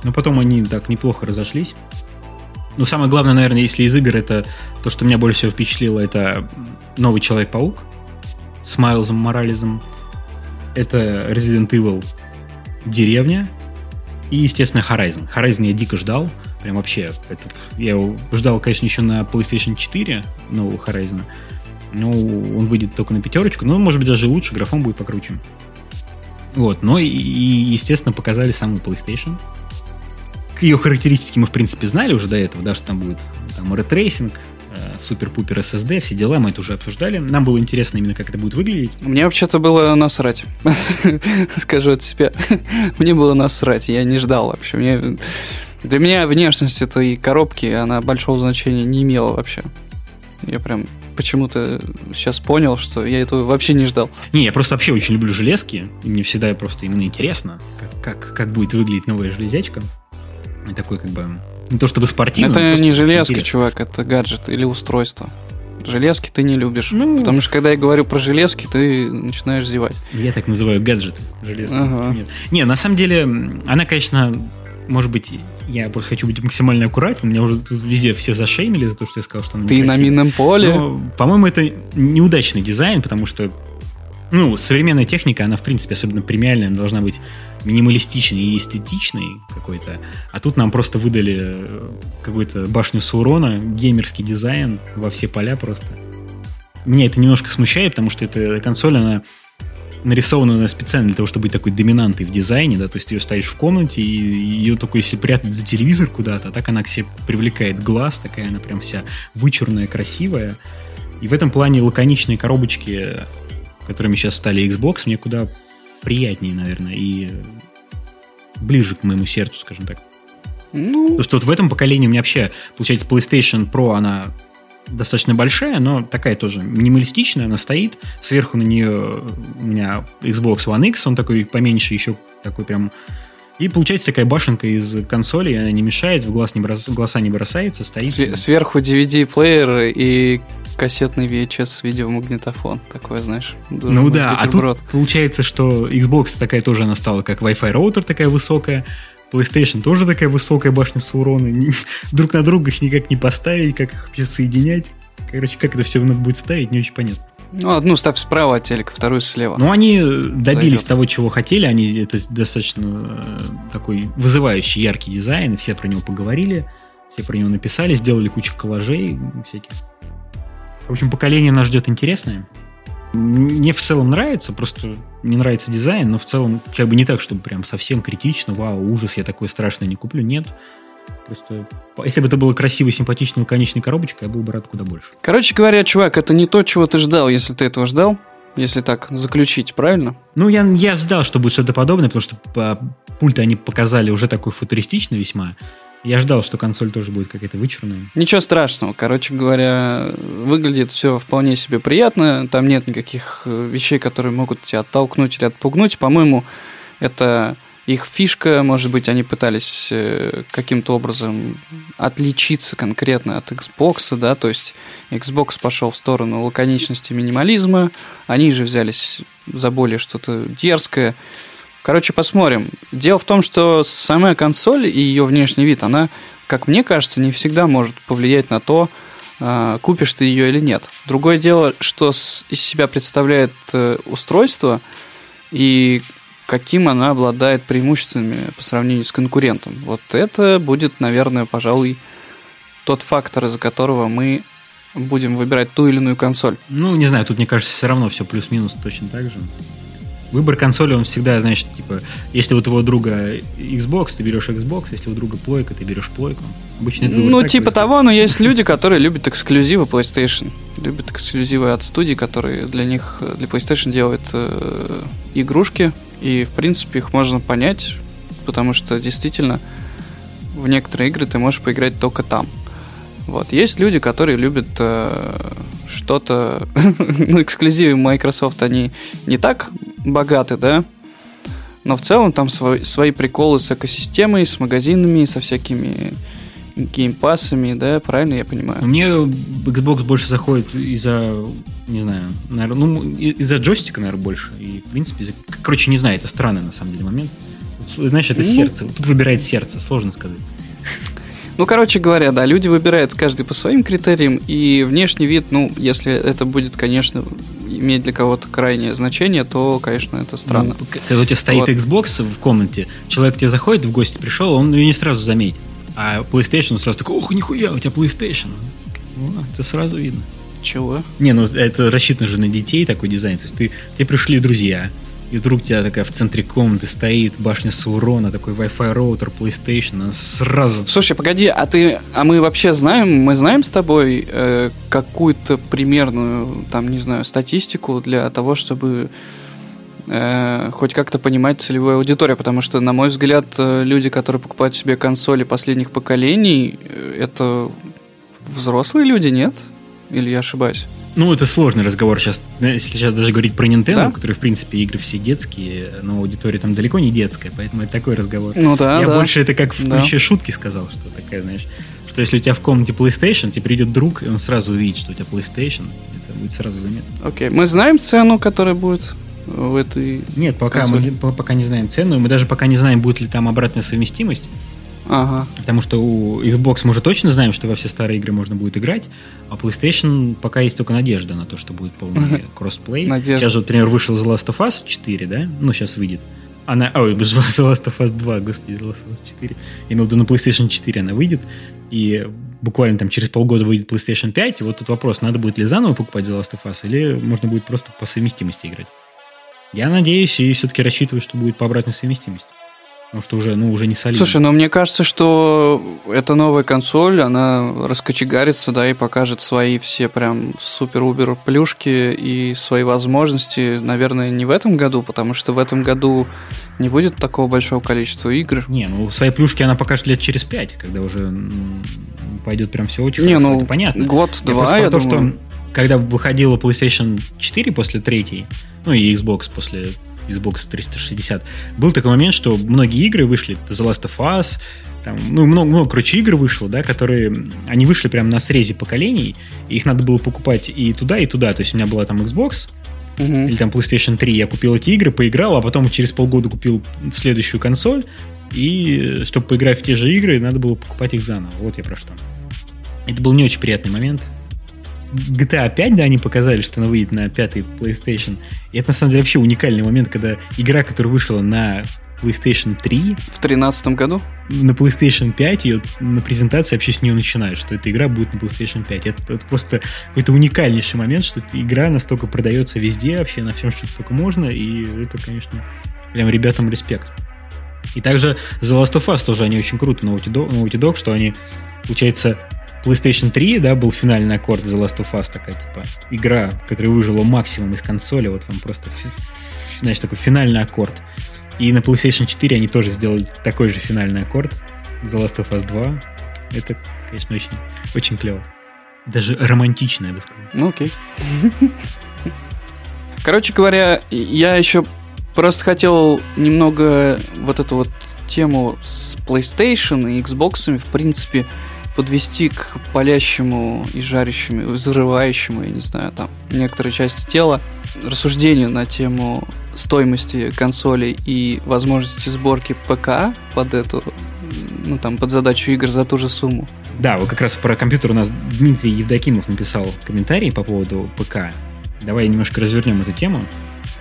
Но потом они так неплохо разошлись. Но самое главное, наверное, если из игр, это то, что меня больше всего впечатлило, это новый Человек-паук с Майлзом Моралесом. Это Resident Evil Деревня. И, естественно, Horizon. Horizon я дико ждал. Прям вообще. Это, я его ждал, конечно, еще на PlayStation 4 нового Horizon. Но он выйдет только на пятерочку. Но, может быть, даже лучше, графон будет покруче. Вот, но и, естественно, показали саму PlayStation. Ее характеристики мы, в принципе, знали уже до этого, да, что там будет там ray tracing, супер-пупер SSD, все дела, мы это уже обсуждали. Нам было интересно именно, как это будет выглядеть. Мне вообще-то было насрать. Скажу от себя. Мне было насрать, я не ждал вообще. Мне... Для меня внешность этой коробки, она большого значения не имела вообще. Я прям почему-то сейчас понял, что я этого вообще не ждал. Не, я просто вообще очень люблю железки. И мне всегда просто именно интересно, как, как, как будет выглядеть новая железячка. И такой как бы не то чтобы спортивно. Это не железка, интересно. чувак, это гаджет или устройство. Железки ты не любишь. Ну, потому что когда я говорю про железки, ты начинаешь зевать. Я так называю гаджеты. Железки. Ага. Нет. Не, на самом деле, она, конечно, может быть, я просто хочу быть максимально аккуратен. Меня уже везде все зашеймили за то, что я сказал, что она Ты на минном поле. Но, по-моему, это неудачный дизайн, потому что ну, современная техника, она, в принципе, особенно премиальная, должна быть минималистичный и эстетичный какой-то, а тут нам просто выдали э, какую-то башню Саурона, геймерский дизайн во все поля просто. Меня это немножко смущает, потому что эта консоль, она нарисована специально для того, чтобы быть такой доминантой в дизайне, да, то есть ее ставишь в комнате, и ее только если прятать за телевизор куда-то, а так она к себе привлекает глаз, такая она прям вся вычурная, красивая. И в этом плане лаконичные коробочки, которыми сейчас стали Xbox, мне куда приятнее, наверное, и ближе к моему сердцу, скажем так. Ну... Потому что вот в этом поколении у меня вообще, получается, PlayStation Pro, она достаточно большая, но такая тоже минималистичная, она стоит. Сверху на нее у меня Xbox One X, он такой поменьше, еще такой прям... И получается такая башенка из консоли, она не мешает, в глаз не брос... глаза не бросается, стоит. Сверху DVD-плеер и кассетный VHS видеомагнитофон. Такое, знаешь. Ну да, а тут получается, что Xbox такая тоже она стала, как Wi-Fi роутер такая высокая, PlayStation тоже такая высокая башня Саурона. Друг на друга их никак не поставить, как их вообще соединять. Короче, как это все надо будет ставить, не очень понятно. Ну, одну ставь справа от телека, вторую слева. Ну, они добились Зайдет. того, чего хотели. Они это достаточно э, такой вызывающий, яркий дизайн. Все про него поговорили, все про него написали, сделали кучу коллажей всяких. В общем, поколение нас ждет интересное. Мне в целом нравится, просто не нравится дизайн, но в целом как бы не так, чтобы прям совсем критично, вау, ужас, я такое страшное не куплю, нет. Просто, если бы это было красивой, симпатичной, лаконичной коробочкой, я был бы рад куда больше. Короче говоря, чувак, это не то, чего ты ждал, если ты этого ждал, если так заключить, правильно? Ну, я, я ждал, что будет что-то подобное, потому что по, пульты они показали уже такой футуристичный весьма. Я ждал, что консоль тоже будет какая-то вычурная. Ничего страшного. Короче говоря, выглядит все вполне себе приятно. Там нет никаких э, вещей, которые могут тебя оттолкнуть или отпугнуть. По-моему, это их фишка. Может быть, они пытались э, каким-то образом отличиться конкретно от Xbox, да, то есть Xbox пошел в сторону лаконичности минимализма, они же взялись за более что-то дерзкое. Короче, посмотрим. Дело в том, что самая консоль и ее внешний вид, она, как мне кажется, не всегда может повлиять на то, а, купишь ты ее или нет. Другое дело, что из себя представляет э, устройство и каким она обладает преимуществами по сравнению с конкурентом. Вот это будет, наверное, пожалуй, тот фактор, из-за которого мы будем выбирать ту или иную консоль. Ну, не знаю, тут, мне кажется, все равно все плюс-минус точно так же. Выбор консоли, он всегда, значит, типа, если у твоего друга Xbox, ты берешь Xbox, если у друга плойка, ты берешь плойку. Обычно это Ну, типа происходит. того, но есть люди, которые любят эксклюзивы PlayStation. Любят эксклюзивы от студий, которые для них, для PlayStation делают э, игрушки. И, в принципе, их можно понять, потому что действительно в некоторые игры ты можешь поиграть только там. Вот. Есть люди, которые любят э, что-то... ну, эксклюзивы Microsoft, они не так богаты, да? Но в целом там свой, свои приколы с экосистемой, с магазинами, со всякими геймпасами, да, правильно я понимаю? Мне Xbox больше заходит из-за, не знаю, наверное, ну, из-за джойстика, наверное, больше. И, в принципе, короче, не знаю, это странный, на самом деле, момент. Знаешь, это ну, сердце. Тут выбирает сердце, сложно сказать. Ну, короче говоря, да, люди выбирают каждый по своим критериям, и внешний вид, ну, если это будет, конечно, иметь для кого-то крайнее значение, то, конечно, это странно. Ну, когда у тебя стоит вот. Xbox в комнате, человек к тебе заходит в гости, пришел, он ее не сразу заметит. А PlayStation сразу такой, ох, нихуя, у тебя PlayStation. Ну, это сразу видно. Чего? Не, ну это рассчитано же на детей такой дизайн. То есть ты, ты пришли друзья, и вдруг у тебя такая в центре комнаты стоит башня Саурона, такой Wi-Fi роутер, PlayStation, она сразу... Слушай, погоди, а ты, а мы вообще знаем, мы знаем с тобой э, какую-то примерную, там, не знаю, статистику для того, чтобы э, хоть как-то понимать целевую аудиторию, потому что, на мой взгляд, э, люди, которые покупают себе консоли последних поколений, э, это взрослые люди, нет? Или я ошибаюсь? Ну, это сложный разговор сейчас. Если сейчас даже говорить про Nintendo, Да? который, в принципе, игры все детские, но аудитория там далеко не детская, поэтому это такой разговор. Ну да, Я да. больше это как в Да. ключе шутки сказал, что такая, знаешь, что если у тебя в комнате PlayStation, тебе придет друг, и он сразу увидит, что у тебя PlayStation, это будет сразу заметно. Окей, мы знаем цену, которая будет в этой... Нет, пока Консоль. мы пока не знаем цену, мы даже пока не знаем, будет ли там обратная совместимость, Ага. потому что у Xbox мы уже точно знаем, что во все старые игры можно будет играть, а PlayStation пока есть только надежда на то, что будет полный кроссплей. Надежда. Сейчас же, например, вышел The Last of Us 4, да? Ну, сейчас выйдет. Она, ой, The Last of Us 2, господи, The Last of Us 4. Я имел в виду, на PlayStation 4 она выйдет, и буквально там через полгода выйдет PlayStation 5, и вот тут вопрос, надо будет ли заново покупать The Last of Us, или можно будет просто по совместимости играть. Я надеюсь и все-таки рассчитываю, что будет по обратной совместимости. Потому что уже, ну, уже не солидно. Слушай, ну мне кажется, что эта новая консоль, она раскочегарится, да, и покажет свои все прям супер-убер плюшки и свои возможности, наверное, не в этом году, потому что в этом году не будет такого большого количества игр. Не, ну свои плюшки она покажет лет через пять, когда уже пойдет прям все очень не, хорошо, ну, это понятно. Я год-два, я про то, думаю. что когда выходила PlayStation 4 после третьей, ну и Xbox после Xbox 360, был такой момент, что многие игры вышли, The Last of Us, там, ну, много, много, короче, игр вышло, да, которые, они вышли прям на срезе поколений, и их надо было покупать и туда, и туда. То есть у меня была там Xbox, Мгм. или там PlayStation 3, я купил эти игры, поиграл, а потом через полгода купил следующую консоль, и чтобы поиграть в те же игры, надо было покупать их заново. Вот я про что. Это был не очень приятный момент. GTA 5, да, они показали, что она выйдет на пятый PlayStation. И это на самом деле вообще уникальный момент, когда игра, которая вышла на PlayStation 3, В тринадцатом году? на PlayStation 5, ее на презентации вообще с нее начинают, что эта игра будет на PlayStation 5. Это, это просто какой-то уникальнейший момент, что эта игра настолько продается везде, вообще на всем, что только можно, и это, конечно, прям ребятам респект. И также The Last of Us тоже они очень круто, Naughty Dog, Naughty Dog, что они, получается, PlayStation 3, да, был финальный аккорд The Last of Us, такая, типа, игра, которая выжила максимум из консоли, вот вам просто, знаешь, такой финальный аккорд. И на PlayStation 4 они тоже сделали такой же финальный аккорд. The Last of Us 2. Это, конечно, очень, очень клево. Даже романтично, я бы сказал. Ну окей. Короче говоря, я еще просто хотел немного вот эту вот тему с PlayStation и Xbox, в принципе, подвести к палящему и жарящему, взрывающему, я не знаю, там, некоторые части тела, рассуждению на тему стоимости консолей и возможности сборки ПК под эту, ну, там, под задачу игр за ту же сумму. Да, вот как раз про компьютер у нас Дмитрий Евдокимов написал комментарий по поводу ПК. Давай немножко развернем эту тему.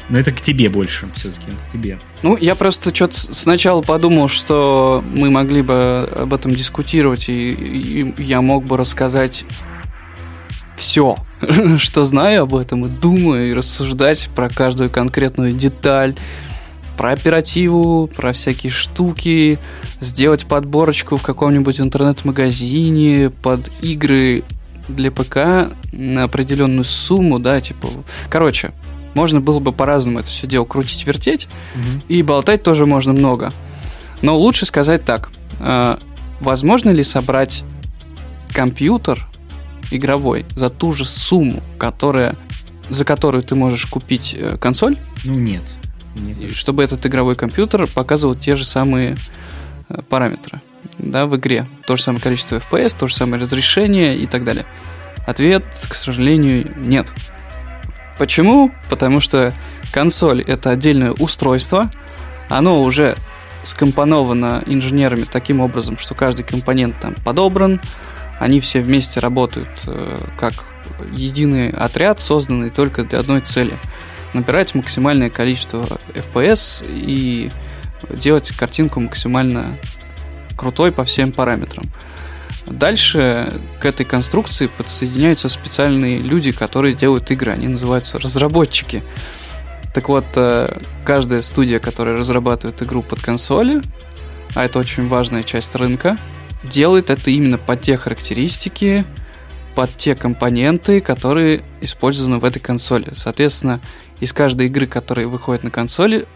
Но это к тебе больше, все-таки, к тебе. Ну, я просто что-то сначала подумал, что мы могли бы об этом дискутировать, и, и я мог бы рассказать все, что знаю об этом, и думаю, и рассуждать про каждую конкретную деталь, про оперативу, про всякие штуки, сделать подборочку в каком-нибудь интернет-магазине под игры для ПК на определенную сумму, да, типа... Короче, можно было бы по-разному это все дело крутить, вертеть, и болтать тоже можно много. Но лучше сказать так. э, возможно ли собрать компьютер игровой за ту же сумму, которая, за которую ты можешь купить э, консоль, Ну, нет. Нет. чтобы этот игровой компьютер показывал те же самые э, параметры да, в игре. То же самое количество FPS, то же самое разрешение и так далее. Ответ, к сожалению, нет. Почему? Потому что консоль это отдельное устройство, оно уже скомпоновано инженерами таким образом, что каждый компонент там подобран, они все вместе работают э, как единый отряд, созданный только для одной цели. Набирать максимальное количество FPS и делать картинку максимально крутой по всем параметрам. Дальше к этой конструкции подсоединяются специальные люди, которые делают игры. Они называются разработчики. Так вот, э, каждая студия, которая разрабатывает игру под консоли, а это очень важная часть рынка, делает это именно под те характеристики, под те компоненты, которые использованы в этой консоли. Соответственно, из каждой игры, которая выходит на консоли,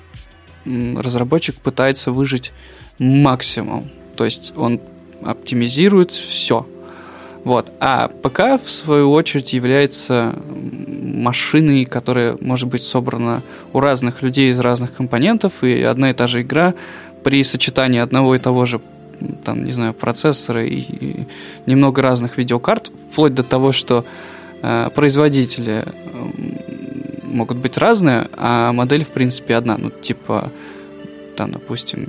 разработчик пытается выжить максимум. То есть он оптимизирует все. Вот. А ПК, в свою очередь, является машиной, которая может быть собрана у разных людей из разных компонентов, и одна и та же игра при сочетании одного и того же там, не знаю, процессора и, и немного разных видеокарт, вплоть до того, что э, производители э, могут быть разные, а модель, в принципе, одна. Ну, типа, там, допустим,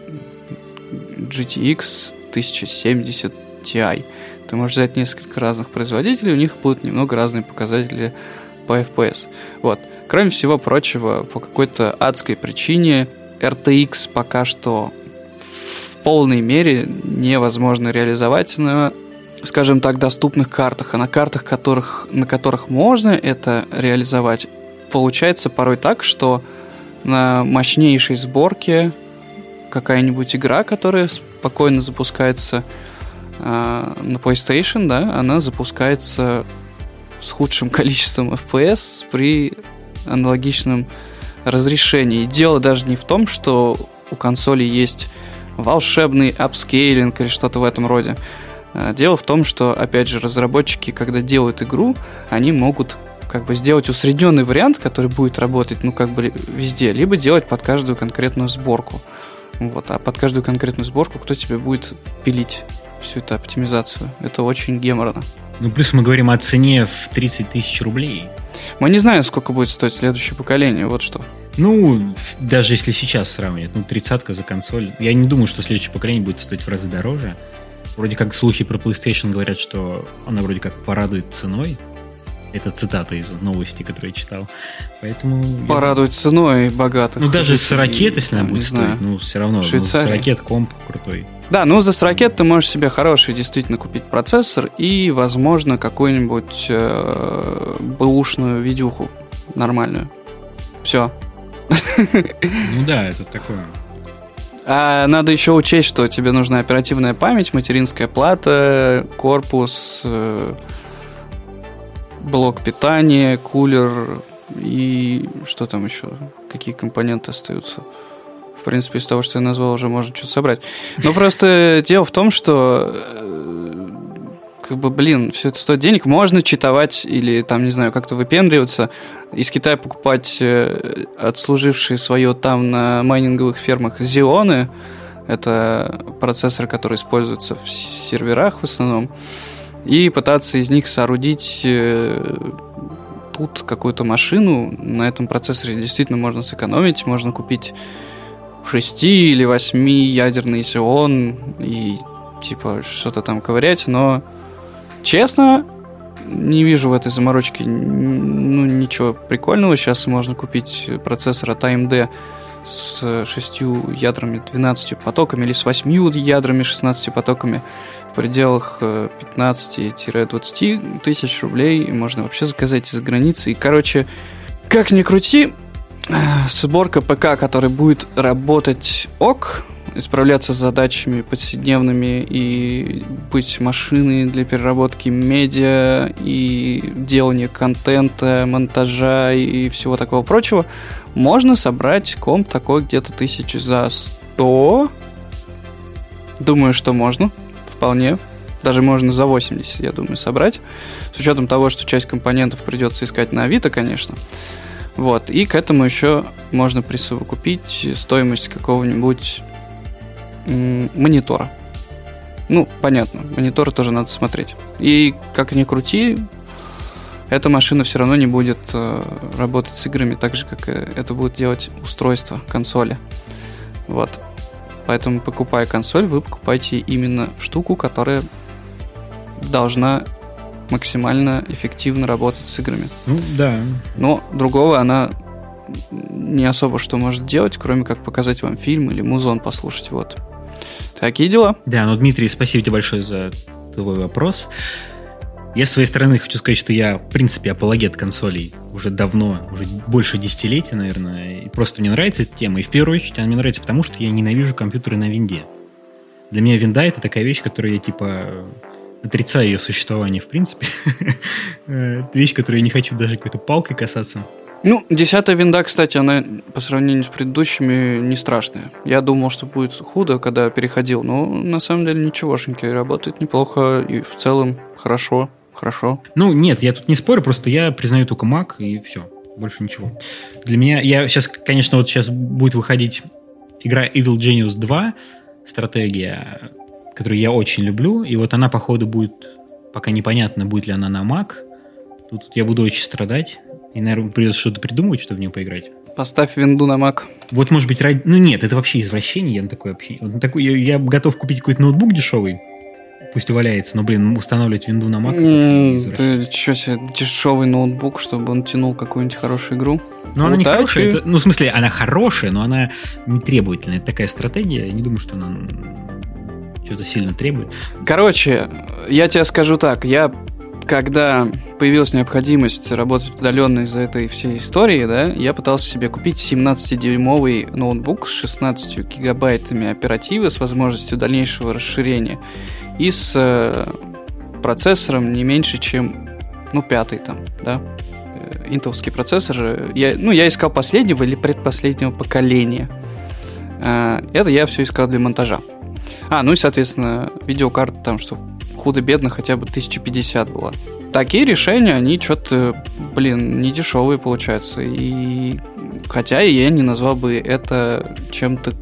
GTX 1070 Ti. Ты можешь взять несколько разных производителей, у них будут немного разные показатели по FPS. Вот. Кроме всего прочего, по какой-то адской причине RTX пока что в полной мере невозможно реализовать на, скажем так, доступных картах. А на картах, которых, на которых можно это реализовать, получается порой так, что на мощнейшей сборке какая-нибудь игра, которая спокойно запускается э, на PlayStation, да, она запускается с худшим количеством FPS при аналогичном разрешении. Дело даже не в том, что у консоли есть волшебный апскейлинг или что-то в этом роде. А, дело в том, что, опять же, разработчики, когда делают игру, они могут как бы сделать усредненный вариант, который будет работать, ну, как бы везде, либо делать под каждую конкретную сборку. Вот, а под каждую конкретную сборку кто тебе будет пилить всю эту оптимизацию? Это очень геморно. Ну, плюс мы говорим о цене в 30 тысяч рублей. Мы не знаем, сколько будет стоить следующее поколение, вот что. Ну, даже если сейчас сравнивать, ну, тридцатка за консоль. Я не думаю, что следующее поколение будет стоить в разы дороже. Вроде как слухи про PlayStation говорят, что она вроде как порадует ценой. Это цитата из новости, которую я читал. Поэтому... Порадует я... ценой богатых. Ну, даже с ракет, если она будет стоить, ну, все равно. Швейцария. Ну, с ракет комп крутой. Да, ну за ракет ты можешь себе хороший действительно купить процессор и, возможно, какую-нибудь э, бэушную видюху нормальную. Все. Ну да, это такое. А надо еще учесть, что тебе нужна оперативная память, материнская плата, корпус, э, блок питания, кулер и что там еще? Какие компоненты остаются? В принципе, из того, что я назвал, уже можно что-то собрать. Но просто дело в том, что э, как бы, блин, все это стоит денег. Можно читовать или там, не знаю, как-то выпендриваться. Из Китая покупать э, отслужившие свое там на майнинговых фермах зионы. Это процессор, который используется в серверах в основном и пытаться из них соорудить э, тут какую-то машину. На этом процессоре действительно можно сэкономить, можно купить 6 или 8 ядерный Xeon и типа что-то там ковырять, но честно, не вижу в этой заморочке ну, ничего прикольного. Сейчас можно купить процессор от AMD с шестью ядрами, 12 потоками или с восьмью ядрами, 16 потоками пределах 15-20 э, тысяч рублей. Можно вообще заказать из границы. И, короче, как ни крути, э, сборка ПК, который будет работать ок, справляться с задачами повседневными и быть машиной для переработки медиа и делания контента, монтажа и всего такого прочего, можно собрать комп такой где-то тысячи за 100. Думаю, что можно вполне. Даже можно за 80, я думаю, собрать. С учетом того, что часть компонентов придется искать на Авито, конечно. Вот. И к этому еще можно присовокупить стоимость какого-нибудь монитора. Ну, понятно, монитор тоже надо смотреть. И как ни крути, эта машина все равно не будет э, работать с играми так же, как это будет делать устройство консоли. Вот. Поэтому, покупая консоль, вы покупаете именно штуку, которая должна максимально эффективно работать с играми. Ну, да. Но другого она не особо что может делать, кроме как показать вам фильм или музон послушать. Вот. Такие дела. Да, ну, Дмитрий, спасибо тебе большое за твой вопрос. Я с своей стороны хочу сказать, что я, в принципе, апологет консолей уже давно, уже больше десятилетия, наверное, и просто мне нравится эта тема. И в первую очередь она мне нравится, потому что я ненавижу компьютеры на винде. Для меня винда это такая вещь, которую я, типа, отрицаю ее существование, в принципе. Вещь, которую я не хочу даже какой-то палкой касаться. Ну, десятая винда, кстати, она по сравнению с предыдущими не страшная. Я думал, что будет худо, когда переходил, но на самом деле ничегошеньки, работает неплохо и в целом хорошо, хорошо. Ну, нет, я тут не спорю, просто я признаю только Mac и все, больше ничего. Для меня, я сейчас, конечно, вот сейчас будет выходить игра Evil Genius 2, стратегия, которую я очень люблю, и вот она, походу, будет, пока непонятно, будет ли она на Mac, тут я буду очень страдать, и, наверное, придется что-то придумывать, чтобы в нее поиграть. Поставь винду на Mac. Вот, может быть, ради... Ну, нет, это вообще извращение, я на такое вообще... Вот на такой... я, я готов купить какой-то ноутбук дешевый, пусть валяется, но, блин, устанавливать винду на Mac... Mm, ты что себе, дешевый ноутбук, чтобы он тянул какую-нибудь хорошую игру? Ну, она не хорошая, это, ну, в смысле, она хорошая, но она не требовательная. Это такая стратегия, я не думаю, что она что-то сильно требует. Короче, я тебе скажу так, я когда появилась необходимость работать удаленно из-за этой всей истории, да, я пытался себе купить 17-дюймовый ноутбук с 16 гигабайтами оперативы с возможностью дальнейшего расширения и с э, процессором не меньше, чем, ну, пятый там, да, э, интеловский процессор. Я, ну, я искал последнего или предпоследнего поколения. Э, это я все искал для монтажа. А, ну и, соответственно, видеокарта там, что худо-бедно хотя бы 1050 было. Такие решения, они что-то, блин, не дешевые получаются. И хотя я не назвал бы это чем-то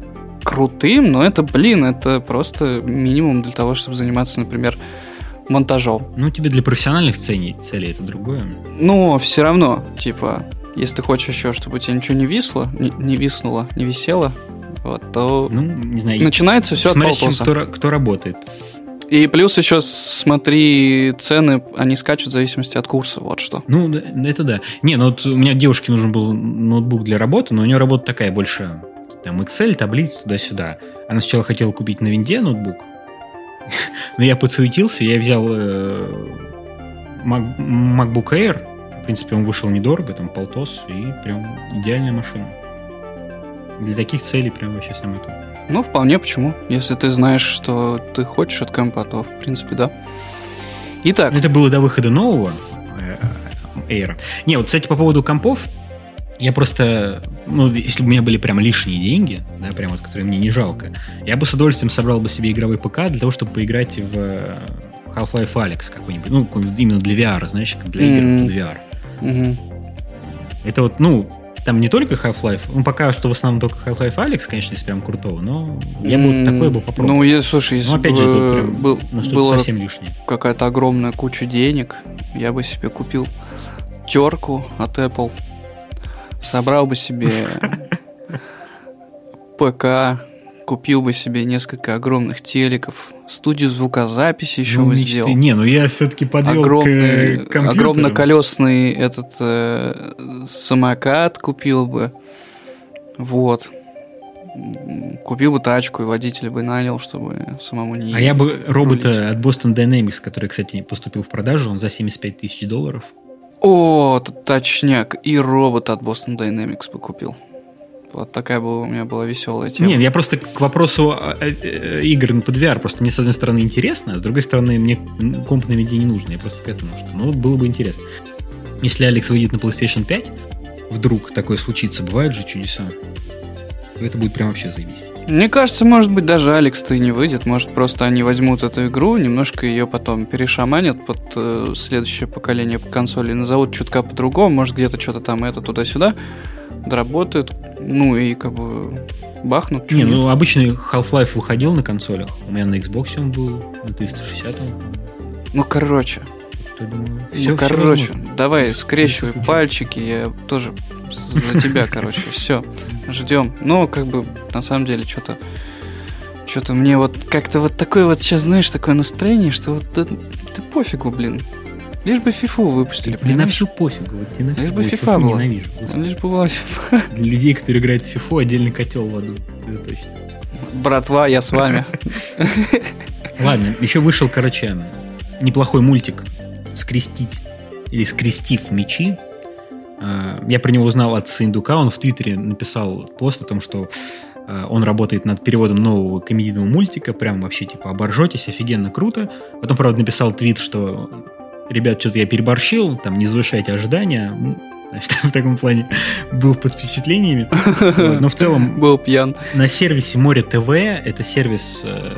крутым, но это, блин, это просто минимум для того, чтобы заниматься, например, монтажом. Ну, тебе для профессиональных целей, целей это другое. Но все равно, типа, если ты хочешь еще, чтобы у тебя ничего не висло, не, не виснуло, не висело, вот, то ну, не знаю, начинается все от полтоса. Кто, кто работает. И плюс еще смотри, цены, они скачут в зависимости от курса, вот что. Ну, это да. Не, ну вот у меня девушке нужен был ноутбук для работы, но у нее работа такая больше, там, Excel, таблицы, туда-сюда. Она сначала хотела купить на винде ноутбук, но я подсуетился, я взял э, MacBook Air, в принципе, он вышел недорого, там, полтос, и прям идеальная машина. Для таких целей прям вообще самое то. Ну, вполне, почему? Если ты знаешь, что ты хочешь от компа, то, в принципе, да. Итак. Это было до выхода нового э, Air. Не, вот, кстати, по поводу компов, я просто, ну, если бы у меня были прям лишние деньги, да, прям вот, которые мне не жалко, я бы с удовольствием собрал бы себе игровой ПК для того, чтобы поиграть в э, Half-Life Alex какой-нибудь, ну, именно для VR, знаешь, для mm-hmm. игр для VR. Mm-hmm. Это вот, ну, там не только Half-Life, ну, пока что в основном только Half-Life Alex, конечно, из прям крутого, но я бы mm, такое бы попробовал. Ну, я, слушай, если но, опять бы, же, это прям был, было совсем лишнее. какая-то огромная куча денег, я бы себе купил терку от Apple, собрал бы себе ПК, купил бы себе несколько огромных телеков, студию звукозаписи еще ну, бы мечты. сделал. Не, ну я все-таки подвел огромный, к огромноколесный этот э, самокат купил бы. Вот. Купил бы тачку и водителя бы нанял, чтобы самому не А я бы робота рулить. от Boston Dynamics, который, кстати, поступил в продажу, он за 75 тысяч долларов. О, точняк. И робот от Boston Dynamics бы купил. Вот такая была, у меня была веселая тема. Нет, я просто к вопросу э, игр под VR. Просто мне, с одной стороны, интересно, а с другой стороны, мне комп на виде не нужно. Я просто к этому, что ну, было бы интересно. Если Алекс выйдет на PlayStation 5, вдруг такое случится, бывают же чудеса, то это будет прям вообще заебись. Мне кажется, может быть, даже Алекс-то и не выйдет. Может, просто они возьмут эту игру, немножко ее потом перешаманят под э, следующее поколение консолей, назовут чутка по-другому, может, где-то что-то там это туда-сюда доработают, ну и как бы бахнут. Не, ну обычный Half-Life выходил на консолях. У меня на Xbox он был, на 360 Ну, короче. Все, ну, короче, все давай, скрещивай пальчики, я тоже за тебя, короче, все, ждем. Ну, как бы, на самом деле, что-то что-то мне вот как-то вот такое вот сейчас, знаешь, такое настроение, что вот да, да пофигу, блин. Лишь бы фифу выпустили. Мне на всю пофигу. Вот на Лишь бы фифа была. Ненавижу. Лишь бы была фифа. Для людей, которые играют в фифу, отдельный котел в аду. Это точно. Братва, я с вами. Ладно, еще вышел, короче, неплохой мультик «Скрестить» или «Скрестив мечи». А, я про него узнал от Сындука. Он в Твиттере написал пост о том, что а, он работает над переводом нового комедийного мультика. Прям вообще типа оборжетесь, офигенно круто. Потом, правда, написал твит, что ребят, что-то я переборщил, там не завышайте ожидания. Значит, в таком плане был под впечатлениями. Но в целом... Был пьян. На сервисе Море ТВ, это сервис э,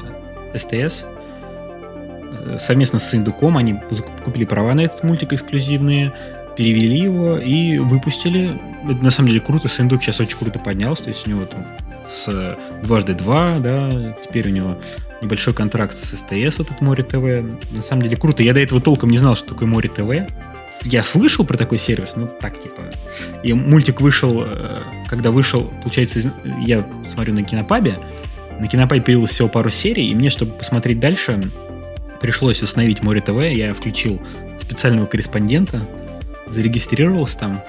СТС, э, совместно с Индуком они купили права на этот мультик эксклюзивные, перевели его и выпустили. Это на самом деле круто, Синдук сейчас очень круто поднялся, то есть у него там с дважды два, да, теперь у него небольшой контракт с СТС, вот это Море ТВ. На самом деле круто. Я до этого толком не знал, что такое Море ТВ. Я слышал про такой сервис, ну так типа. И мультик вышел, э, когда вышел, получается, я смотрю на кинопабе. На кинопабе появилось всего пару серий, и мне, чтобы посмотреть дальше, пришлось установить Море ТВ. Я включил специального корреспондента, зарегистрировался там.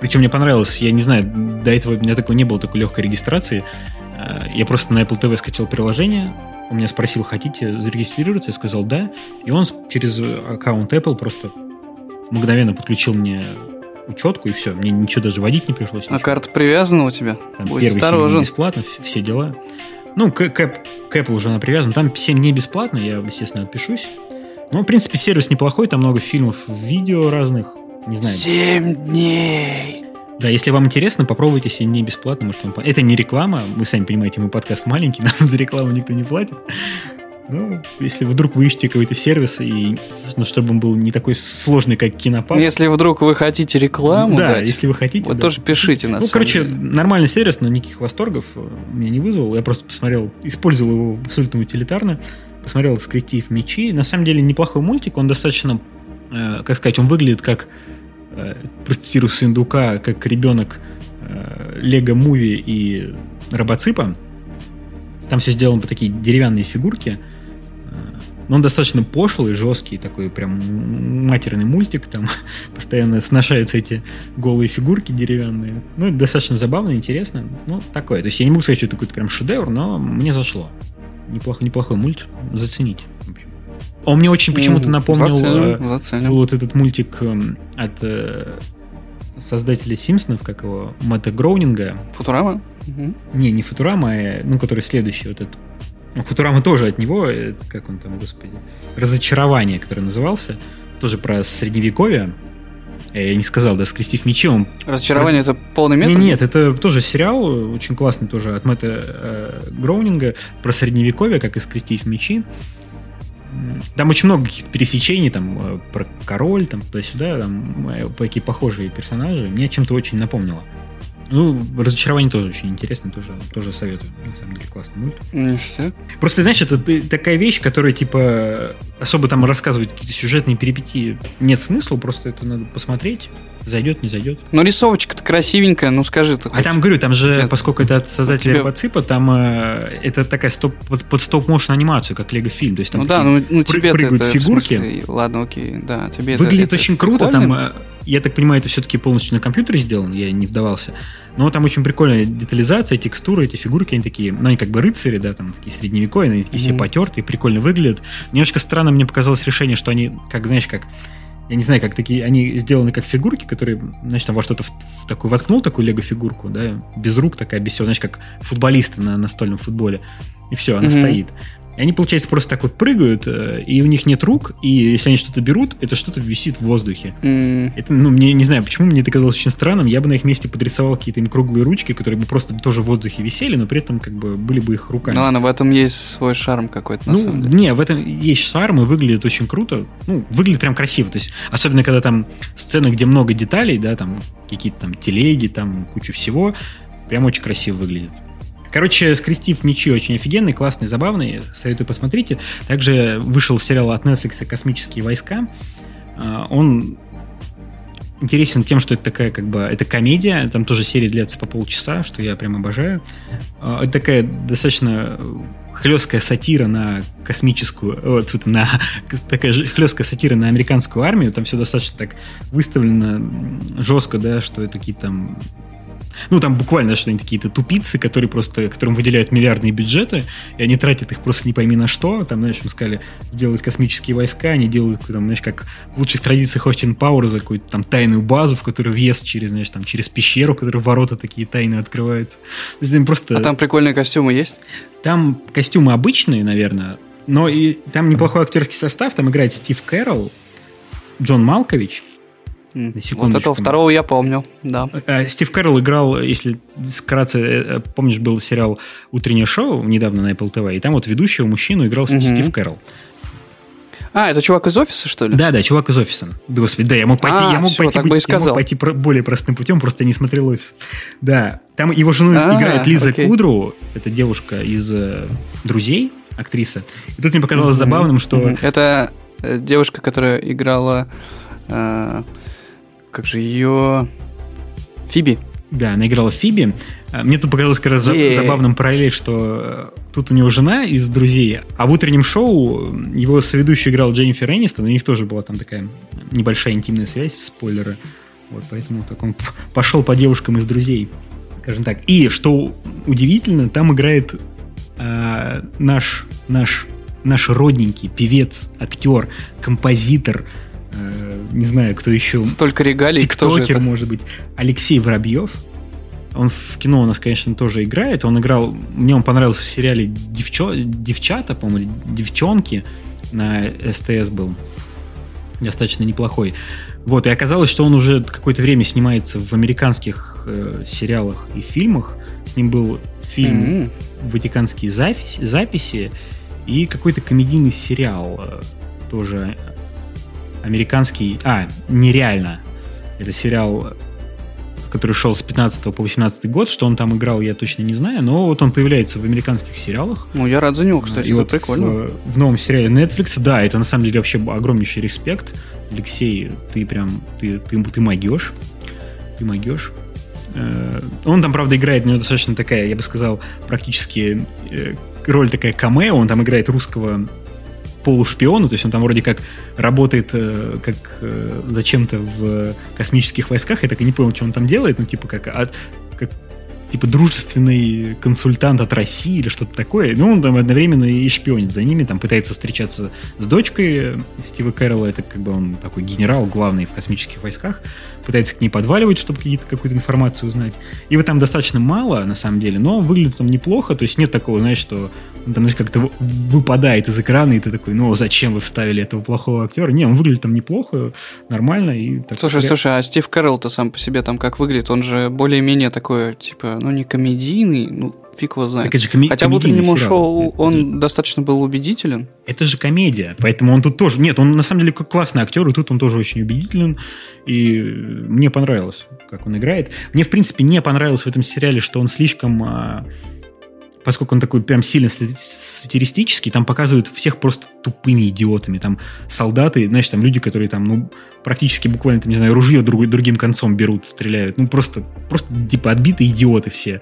Причем мне понравилось, я не знаю, до этого у меня такого не было такой легкой регистрации. Э, я просто на Apple TV скачал приложение, он меня спросил, хотите зарегистрироваться? Я сказал да. И он через аккаунт Apple просто мгновенно подключил мне учетку, и все. Мне ничего даже водить не пришлось. А карта привязана у тебя? Там Будет первый осторожен. бесплатно, все дела. Ну, к, к, к Apple уже она привязана. Там 7 не бесплатно, я, естественно, отпишусь. Но, в принципе, сервис неплохой, там много фильмов, видео разных. Не знаю. Семь дней. Да, если вам интересно, попробуйте себе не бесплатно. Может, вам... Это не реклама, вы сами понимаете, мы подкаст маленький, нам за рекламу никто не платит. Ну, если вдруг вы ищете какой-то сервис, и нужно, чтобы он был не такой сложный, как Кинопад. Если вдруг вы хотите рекламу Да, дать, если вы хотите. Вот да. тоже пишите нас. Ну, короче, деле. нормальный сервис, но никаких восторгов э, меня не вызвал. Я просто посмотрел, использовал его абсолютно утилитарно. Посмотрел «Скретив мечи». На самом деле неплохой мультик, он достаточно, э, как сказать, он выглядит как э, процитирую Сындука, как ребенок э, Лего Муви и Робоципа. Там все сделано по такие деревянные фигурки. Э, но он достаточно пошлый, жесткий, такой прям матерный мультик. Там постоянно сношаются эти голые фигурки деревянные. Ну, достаточно забавно, интересно. Ну, такое. То есть я не могу сказать, что это какой-то прям шедевр, но мне зашло. Неплохой, неплохой мульт. Зацените. В общем. Он мне очень почему-то напомнил заценим, э, заценим. вот этот мультик эм, от э, создателя Симпсонов, как его, Мэтта Гроунинга. Футурама? Угу. Не, не Футурама, а, ну, который следующий, вот этот. Ну, Футурама тоже от него, как он там, господи, Разочарование, который назывался, тоже про средневековье. Я не сказал, да, скрестив мечи, он... Разочарование про... это полный метр? Нет, нет, это тоже сериал, очень классный тоже от Мэтта э, Гроунинга про средневековье, как и скрестив мечи. Там очень много каких-то пересечений, там, э, про король, там, туда-сюда, там, э, такие похожие персонажи. Мне чем-то очень напомнило. Ну, разочарование тоже очень интересно, тоже, тоже советую. На самом деле, классный мульт. Ништяк. Просто, знаешь, это такая вещь, которая, типа, особо там рассказывать какие-то сюжетные перипетии нет смысла, просто это надо посмотреть, Зайдет, не зайдет. Ну, рисовочка-то красивенькая, ну скажи ты. А там, говорю, там же, Нет. поскольку это от создателя тебе... Робоципа, там э, это такая стоп, под, под стоп-моушен анимацию, как Лего фильм. То есть там ну да, ну, ну тебе прыгают это, фигурки. Смысле, ладно, окей, да, тебе Выглядит это, очень это круто, там, э, я так понимаю, это все-таки полностью на компьютере сделано, я не вдавался. Но там очень прикольная детализация, текстуры, эти фигурки, они такие, ну, они как бы рыцари, да, там такие средневековые, они такие mm-hmm. все потертые, прикольно выглядят. Немножко странно мне показалось решение, что они, как, знаешь, как я не знаю, как такие, они сделаны как фигурки, которые, значит, там во что-то в, в такую воткнул такую лего-фигурку, да, без рук такая, без всего, знаешь, как футболисты на настольном футболе. И все, она mm-hmm. стоит. И они, получается, просто так вот прыгают, э, и у них нет рук, и если они что-то берут, это что-то висит в воздухе. Mm. Это, ну, мне не знаю, почему мне это казалось очень странным. Я бы на их месте подрисовал какие-то им круглые ручки, которые бы просто тоже в воздухе висели, но при этом как бы были бы их руками. Ну ладно, в этом есть свой шарм какой-то, на ну, самом деле. Не, в этом есть шарм, и выглядит очень круто. Ну, выглядит прям красиво. То есть, особенно когда там сцены, где много деталей, да, там какие-то там телеги, там куча всего, прям очень красиво выглядит. Короче, скрестив мечи очень офигенный, классный, забавный. Советую посмотрите. Также вышел сериал от Netflix «Космические войска». А, он интересен тем, что это такая как бы это комедия, там тоже серия длится по полчаса, что я прям обожаю. А, это такая достаточно хлесткая сатира на космическую, вот, на такая хлесткая сатира на американскую армию, там все достаточно так выставлено жестко, да, что это какие-то там Ну, там буквально что они какие-то тупицы, которые просто, которым выделяют миллиардные бюджеты, и они тратят их просто не пойми на что. Там, знаешь, им сказали, сделать космические войска, они делают, там, знаешь, как в лучших традициях Остин Пауэрза, какую-то там тайную базу, в которую въезд через, знаешь, там, через пещеру, в которой ворота такие тайные открываются. То есть, просто... А там прикольные костюмы есть? Там костюмы обычные, наверное, но и там неплохой актерский состав. Там играет Стив Кэрролл, Джон Малкович, вот этого второго я помню, да. А, Стив Кэрролл играл, если вкратце, э, помнишь, был сериал «Утреннее шоу» недавно на Apple TV, и там вот ведущего мужчину играл угу. Стив Кэрролл. А, это чувак из офиса, что ли? Да, да, чувак из офиса. Господи, да, я мог пойти, а, я мог все, пойти, быть, я мог пойти более простым путем, просто не смотрел офис. Да, там его жену а, играет Лиза окей. Кудру, это девушка из э, «Друзей», актриса. И тут мне показалось mm-hmm. забавным, что... Mm-hmm. Это э, девушка, которая играла... Э, как же ее... Фиби. Да, она играла Фиби. А, мне тут показалось как раз yeah. забавным параллель, что э, тут у него жена из «Друзей», а в утреннем шоу его соведущий играл Дженнифер Энистон, у них тоже была там такая небольшая интимная связь, спойлеры. Вот, поэтому так он пошел по девушкам из «Друзей», скажем так. И, что удивительно, там играет э, наш, наш, наш родненький певец, актер, композитор – не знаю, кто еще. Столько регалий, кто же это? может быть. Алексей Воробьев. Он в кино у нас, конечно, тоже играет. Он играл... Мне он понравился в сериале Девчо, «Девчата», по-моему, «Девчонки» на СТС был. Достаточно неплохой. Вот, и оказалось, что он уже какое-то время снимается в американских э, сериалах и фильмах. С ним был фильм mm-hmm. «Ватиканские записи», записи и какой-то комедийный сериал э, тоже американский... А, нереально. Это сериал, который шел с 15 по 18 год. Что он там играл, я точно не знаю. Но вот он появляется в американских сериалах. Ну, я рад за него, кстати. И это вот прикольно. В, в новом сериале Netflix, да, это на самом деле вообще огромнейший респект. Алексей, ты прям... Ты, ты, ты могешь. Ты могешь. Э, он там, правда, играет, у него достаточно такая, я бы сказал, практически э, роль такая камео. Он там играет русского полушпиону, то есть он там вроде как работает э, как э, зачем-то в космических войсках, я так и не понял, что он там делает, ну типа как, а, как типа дружественный консультант от России или что-то такое. Ну, он там одновременно и шпионит за ними, там пытается встречаться с дочкой Стива Кэрролла, это как бы он такой генерал главный в космических войсках, пытается к ней подваливать, чтобы какие-то, какую-то информацию узнать. И вот там достаточно мало, на самом деле, но выглядит там неплохо, то есть нет такого, знаешь, что он там, знаешь, как-то выпадает из экрана, и ты такой, ну, зачем вы вставили этого плохого актера? Не, он выглядит там неплохо, нормально. И так слушай, слушай, а Стив Кэрролл-то сам по себе там как выглядит? Он же более-менее такой, типа, ну, не комедийный, ну, фиг его знает. Так это же коми- Хотя в утреннему шоу он это достаточно был убедителен. Это же комедия, поэтому он тут тоже... Нет, он на самом деле классный актер, и тут он тоже очень убедителен, и мне понравилось, как он играет. Мне, в принципе, не понравилось в этом сериале, что он слишком а, поскольку он такой прям сильно сатиристический, там показывают всех просто тупыми идиотами. Там солдаты, знаешь, там люди, которые там, ну, практически буквально, там, не знаю, ружье друг, другим концом берут, стреляют. Ну, просто, просто, типа, отбитые идиоты все.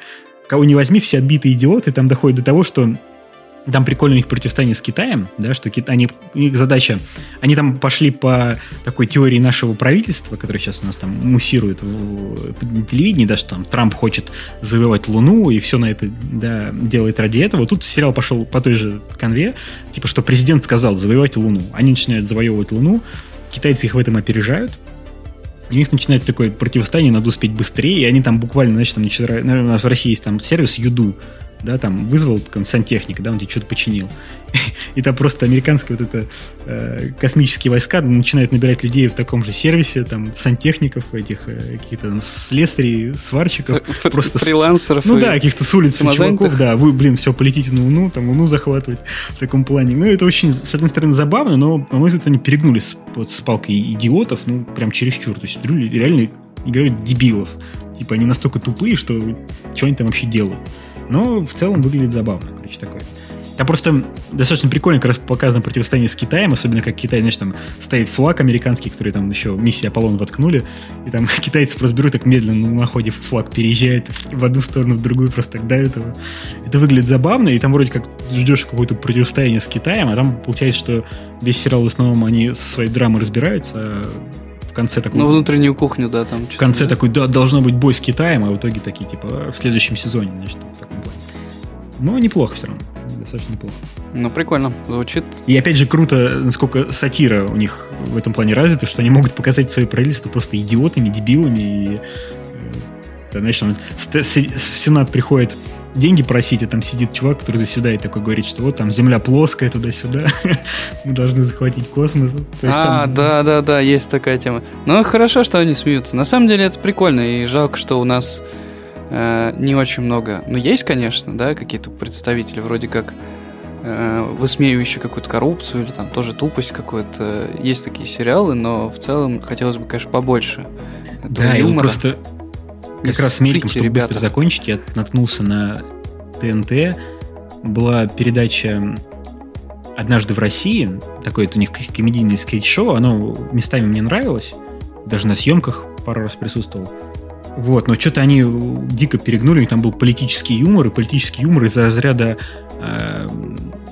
Кого не возьми, все отбитые идиоты. Там доходит до того, что там прикольно у них противостояние с Китаем, да, что Китай, они, их задача, они там пошли по такой теории нашего правительства, которое сейчас у нас там муссирует в, в телевидении, да, что там Трамп хочет завоевать Луну и все на это да, делает ради этого. Тут сериал пошел по той же конве, типа, что президент сказал завоевать Луну. Они начинают завоевывать Луну, китайцы их в этом опережают, и у них начинается такое противостояние, надо успеть быстрее, и они там буквально, значит, там, у нас в России есть там сервис Юду, да, там вызвал там, сантехника, да, он тебе что-то починил. И там просто американские вот это э, космические войска начинают набирать людей в таком же сервисе, там, сантехников, этих э, каких-то там слесарей, сварщиков. Просто фрилансеров. Ну да, каких-то с улицы чуваков, да, вы, блин, все, полетите на Луну, там, Луну захватывать в таком плане. Ну, это очень, с одной стороны, забавно, но, по-моему, это они перегнулись вот, с палкой идиотов, ну, прям чересчур. То есть реально играют дебилов. Типа они настолько тупые, что что они там вообще делают. Но в целом выглядит забавно, короче, такое. Там просто достаточно прикольно как раз показано противостояние с Китаем, особенно как Китай, знаешь, там стоит флаг американский, который там еще миссия Аполлон воткнули, и там китайцы просто берут так медленно на ходе флаг переезжает в одну сторону, в другую, просто так давят его. Это выглядит забавно, и там вроде как ждешь какое-то противостояние с Китаем, а там получается, что весь сериал в основном они со своей драмой разбираются, а конце такой... Ну, внутреннюю кухню, да, там. В конце да. такой, да, должно быть бой с Китаем, а в итоге такие, типа, в следующем сезоне, значит, в таком плане. Но неплохо все равно. Достаточно неплохо. Ну, прикольно. Звучит. И опять же, круто, насколько сатира у них в этом плане развита, что они могут показать свои правительства просто идиотами, дебилами. И, э, значит, в Сенат приходит деньги просить, а там сидит чувак, который заседает, такой говорит, что вот там земля плоская, туда-сюда, мы должны захватить космос. а, там... да, да, да, есть такая тема. Ну, хорошо, что они смеются. На самом деле это прикольно, и жалко, что у нас э, не очень много. Ну, есть, конечно, да, какие-то представители, вроде как э, высмеивающие какую-то коррупцию или там тоже тупость какую-то. Есть такие сериалы, но в целом хотелось бы, конечно, побольше. Да, и просто как раз мельком, чтобы ребята. быстро закончить, я наткнулся на ТНТ. Была передача «Однажды в России». Такое это у них комедийное скетч-шоу. Оно местами мне нравилось. Даже на съемках пару раз присутствовал. Вот, но что-то они дико перегнули, там был политический юмор, и политический юмор из-за разряда э,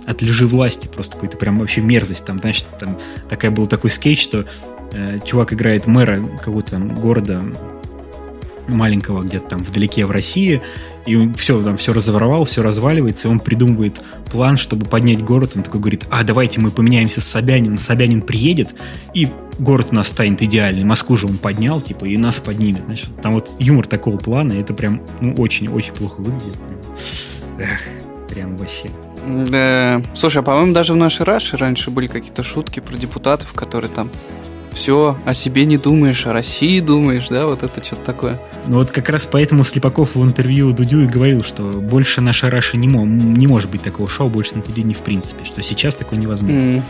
от лжи власти, просто какой-то прям вообще мерзость. Там, значит, там такая был такой скетч, что э, чувак играет мэра какого-то там города маленького где-то там вдалеке в России, и он все, там все разворовал, все разваливается, и он придумывает план, чтобы поднять город. Он такой говорит, а давайте мы поменяемся с Собянином, Собянин приедет, и город у нас станет идеальный. Москву же он поднял, типа, и нас поднимет. Значит, там вот юмор такого плана, это прям, ну, очень-очень плохо выглядит. Эх, прям вообще. Да. Слушай, а по-моему, даже в нашей Раше раньше были какие-то шутки про депутатов, которые там все, о себе не думаешь, о России думаешь, да, вот это что-то такое. Ну вот как раз поэтому Слепаков в интервью Дудю и говорил, что больше наша Раша не, мо- не может быть такого шоу больше на телевидении в принципе, что сейчас такое невозможно. Mm.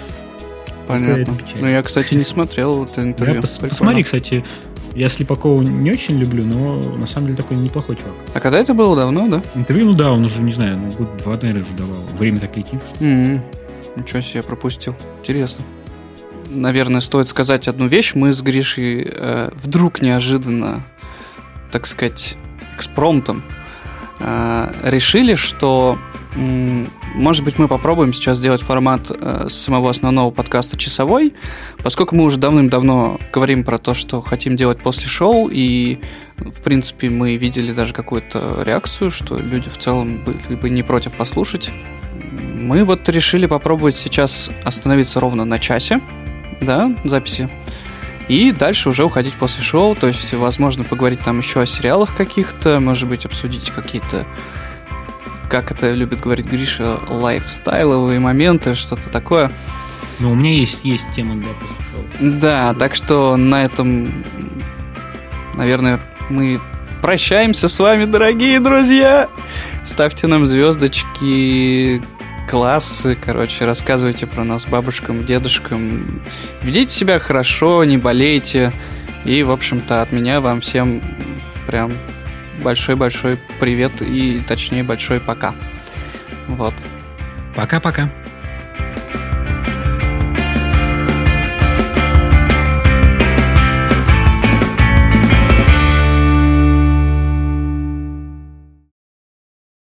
Понятно. Ну я, кстати, не смотрел это интервью. Да, пос- посмотри, кстати, я Слепакова не очень люблю, но на самом деле такой неплохой чувак. А когда это было давно, да? Интервью, ну да, он уже, не знаю, ну, год два, наверное, уже давал. Время так летит. Mm-hmm. Ничего себе, пропустил. Интересно наверное, стоит сказать одну вещь. Мы с Гришей э, вдруг неожиданно, так сказать, экспромтом э, решили, что, э, может быть, мы попробуем сейчас сделать формат э, самого основного подкаста часовой, поскольку мы уже давным-давно говорим про то, что хотим делать после шоу, и, в принципе, мы видели даже какую-то реакцию, что люди в целом были бы не против послушать. Мы вот решили попробовать сейчас остановиться ровно на часе, да, записи. И дальше уже уходить после шоу, то есть, возможно, поговорить там еще о сериалах каких-то, может быть, обсудить какие-то, как это любит говорить Гриша, лайфстайловые моменты, что-то такое. Ну, у меня есть, есть тема для после шоу. Да, так что на этом, наверное, мы прощаемся с вами, дорогие друзья. Ставьте нам звездочки, классы, короче, рассказывайте про нас бабушкам, дедушкам. Ведите себя хорошо, не болейте. И, в общем-то, от меня вам всем прям большой-большой привет и, точнее, большой пока. Вот. Пока-пока.